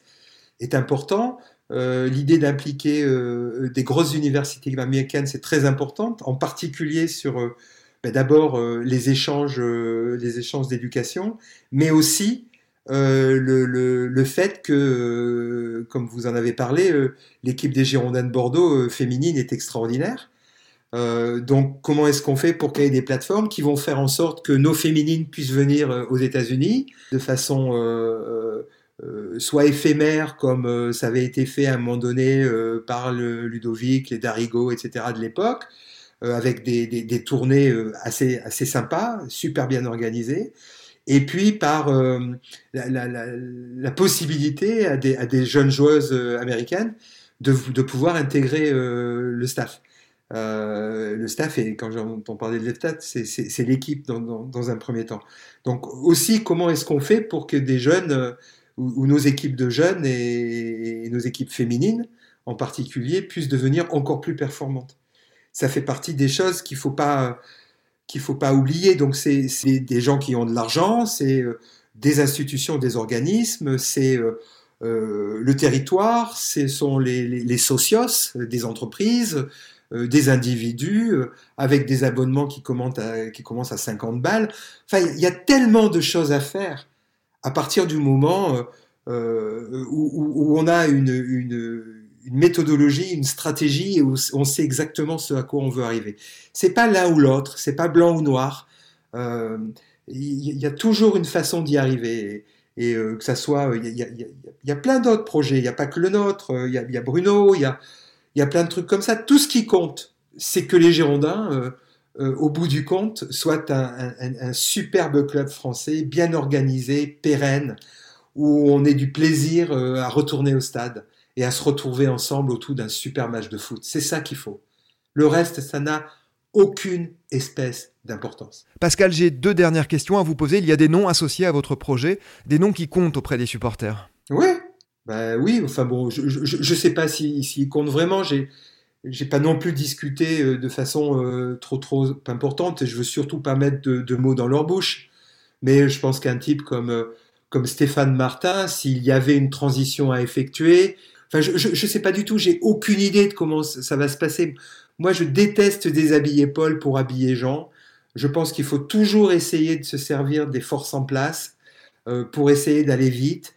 est important. Euh, l'idée d'impliquer euh, des grosses universités américaines, c'est très important, en particulier sur euh, ben, d'abord les échanges, les échanges d'éducation, mais aussi euh, le, le- le fait que, euh, comme vous en avez parlé, euh, l'équipe des Girondins de Bordeaux féminine est extraordinaire. Euh, donc, comment est-ce qu'on fait pour créer des plateformes qui vont faire en sorte que nos féminines puissent venir euh, aux États-Unis de façon euh, soit éphémère, comme ça avait été fait à un moment donné par Ludovic, les Darigo, etc. de l'époque, avec des, tournées assez, sympas, super bien organisées, et puis par la, possibilité à des, jeunes joueuses américaines de, pouvoir intégrer le staff. Euh, le staff, et quand j'entends parler de l'EFTAT, c'est- l'équipe dans, un premier temps. Donc aussi, comment est-ce qu'on fait pour que des jeunes, euh, ou, nos équipes de jeunes et, nos équipes féminines en particulier, puissent devenir encore plus performantes? Ça fait partie des choses qu'il faut pas qu'il faut pas oublier. Donc c'est des gens qui ont de l'argent, c'est euh, des institutions, des organismes, c'est le territoire, ce sont les, socios des entreprises, des individus, euh, avec des abonnements qui à, qui commencent à 50 balles. Enfin, il y a tellement de choses à faire à partir du moment euh, euh, où, on a une, une, méthodologie, une stratégie, et où on sait exactement ce à quoi on veut arriver. C'est pas l'un ou l'autre, c'est pas blanc ou noir. Euh, Il y, a toujours une façon d'y arriver. Et, euh, que ça soit, il y y y a- plein d'autres projets. Il n'y a pas que le nôtre. euh, il y a Bruno. Il y a, il y a plein de trucs comme ça. Tout ce qui compte, c'est que les Girondins, euh, euh, au bout du compte, soient un, un- un superbe club français, bien organisé, pérenne, où on ait du plaisir euh, à retourner au stade et à se retrouver ensemble autour d'un super match de foot. C'est ça qu'il faut. Le reste, ça n'a aucune espèce d'importance. Pascal, j'ai deux dernières questions à vous poser. Il y a des noms associés à votre projet, des noms qui comptent auprès des supporters. Oui, bah oui. Enfin bon, je je sais pas s'il si, s'il compte vraiment. J'ai j'ai pas non plus discuté euh, de façon euh, trop trop importante. Je veux surtout pas mettre de, de mots dans leur bouche. Mais je pense qu'un type comme euh, comme Stéphane Martin, s'il y avait une transition à effectuer, enfin je je sais pas du tout. J'ai aucune idée de comment ça va se passer. Moi, je déteste déshabiller Paul pour habiller Jean. Je pense qu'il faut toujours essayer de se servir des forces en place pour essayer d'aller vite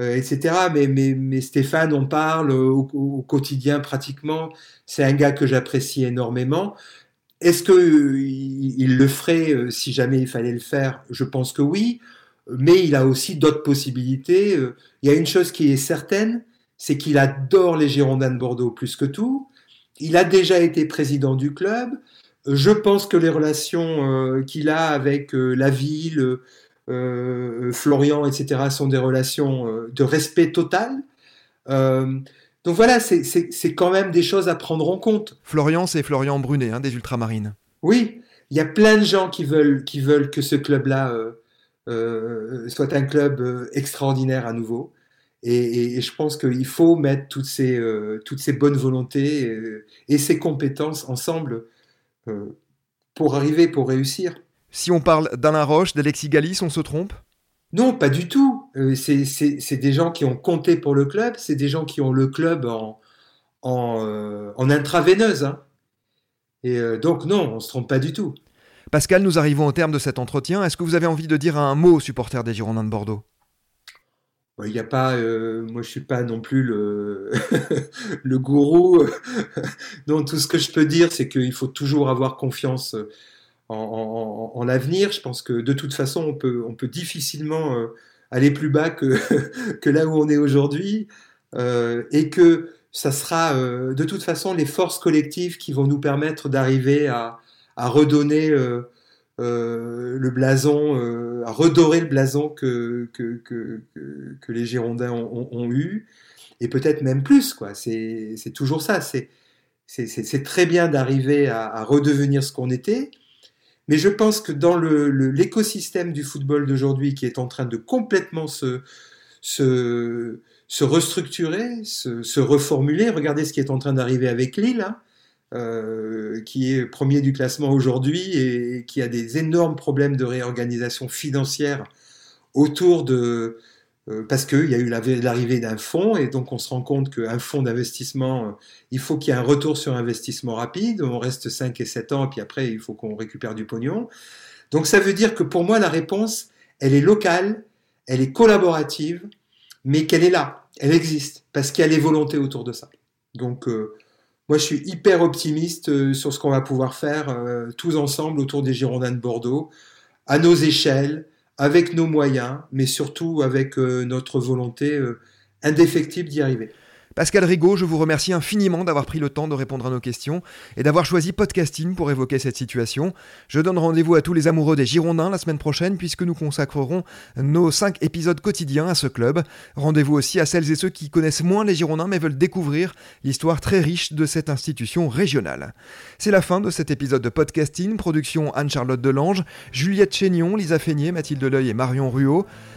euh, etc. Mais, Stéphane, on parle au, quotidien pratiquement. C'est un gars que j'apprécie énormément. Est-ce euh, il, le ferait euh, si jamais il fallait le faire? Je pense que oui. Mais il a aussi d'autres possibilités. Euh, Il y a une chose qui est certaine, c'est qu'il adore les Girondins de Bordeaux plus que tout. Il a déjà été président du club. Je pense que les relations qu'il a avec la ville, euh, Florian, etc., sont des relations euh, de respect total. Euh, donc voilà, c'est- quand même des choses à prendre en compte. Florian, c'est Florian Brunet, hein, des Ultramarines. Oui, il y a plein de gens qui veulent, qui veulent que ce club-là soit un club extraordinaire à nouveau. Et, et- et je pense qu'il faut mettre toutes ces, toutes ces bonnes volontés et ces compétences ensemble pour arriver, pour réussir. Si on parle d'Alain Roche, d'Alexis Galis, on se trompe? Non, pas du tout. Euh, c'est- des gens qui ont compté pour le club, c'est des gens qui ont le club en, en, euh, en intraveineuse. hein. Et euh, donc non, on se trompe pas du tout. Pascal, nous arrivons au terme de cet entretien. Est-ce que vous avez envie de dire un mot aux supporters des Girondins de Bordeaux? Il n'y a pas, euh, moi je suis pas non plus le, le gourou. non, tout ce que je peux dire, c'est qu'il faut toujours avoir confiance en, en- en- en l'avenir. Je pense que de toute façon, on peut, on peut difficilement euh, aller plus bas que, que là où on est aujourd'hui, euh, et que ça sera euh, de toute façon les forces collectives qui vont nous permettre d'arriver à, à redonner le blason, à redorer le blason que, que, que, les Girondins ont, eu, et peut-être même plus. quoi. C'est toujours ça. C'est très bien d'arriver à redevenir ce qu'on était, mais je pense que dans l'écosystème du football d'aujourd'hui, qui est en train de complètement se, restructurer, se, reformuler, regardez ce qui est en train d'arriver avec Lille. hein. euh, qui est premier du classement aujourd'hui et qui a des énormes problèmes de réorganisation financière autour de parce qu'il y a eu la- l'arrivée d'un fonds et donc on se rend compte qu'un fonds d'investissement, euh, il faut qu'il y ait un retour sur investissement rapide. On reste 5 et 7 ans, puis après il faut qu'on récupère du pognon. Donc ça veut dire que pour moi la réponse, elle est locale, elle est collaborative, mais qu'elle est là, elle existe, parce qu'il y a les volontés autour de ça. Donc euh, moi je suis hyper optimiste euh, sur ce qu'on va pouvoir faire euh, tous ensemble autour des Girondins de Bordeaux, à nos échelles, avec nos moyens, mais surtout avec euh, notre volonté euh, indéfectible d'y arriver. Pascal Rigaud, je vous remercie infiniment d'avoir pris le temps de répondre à nos questions et d'avoir choisi Podcasting pour évoquer cette situation. Je donne rendez-vous à tous les amoureux des Girondins la semaine prochaine puisque nous consacrerons nos 5 épisodes quotidiens à ce club. Rendez-vous aussi à celles et ceux qui connaissent moins les Girondins mais veulent découvrir l'histoire très riche de cette institution régionale. C'est la fin de cet épisode de Podcasting, production Anne-Charlotte Delange, Juliette Chénion, Lisa Feignet, Mathilde Leuil et Marion Ruot.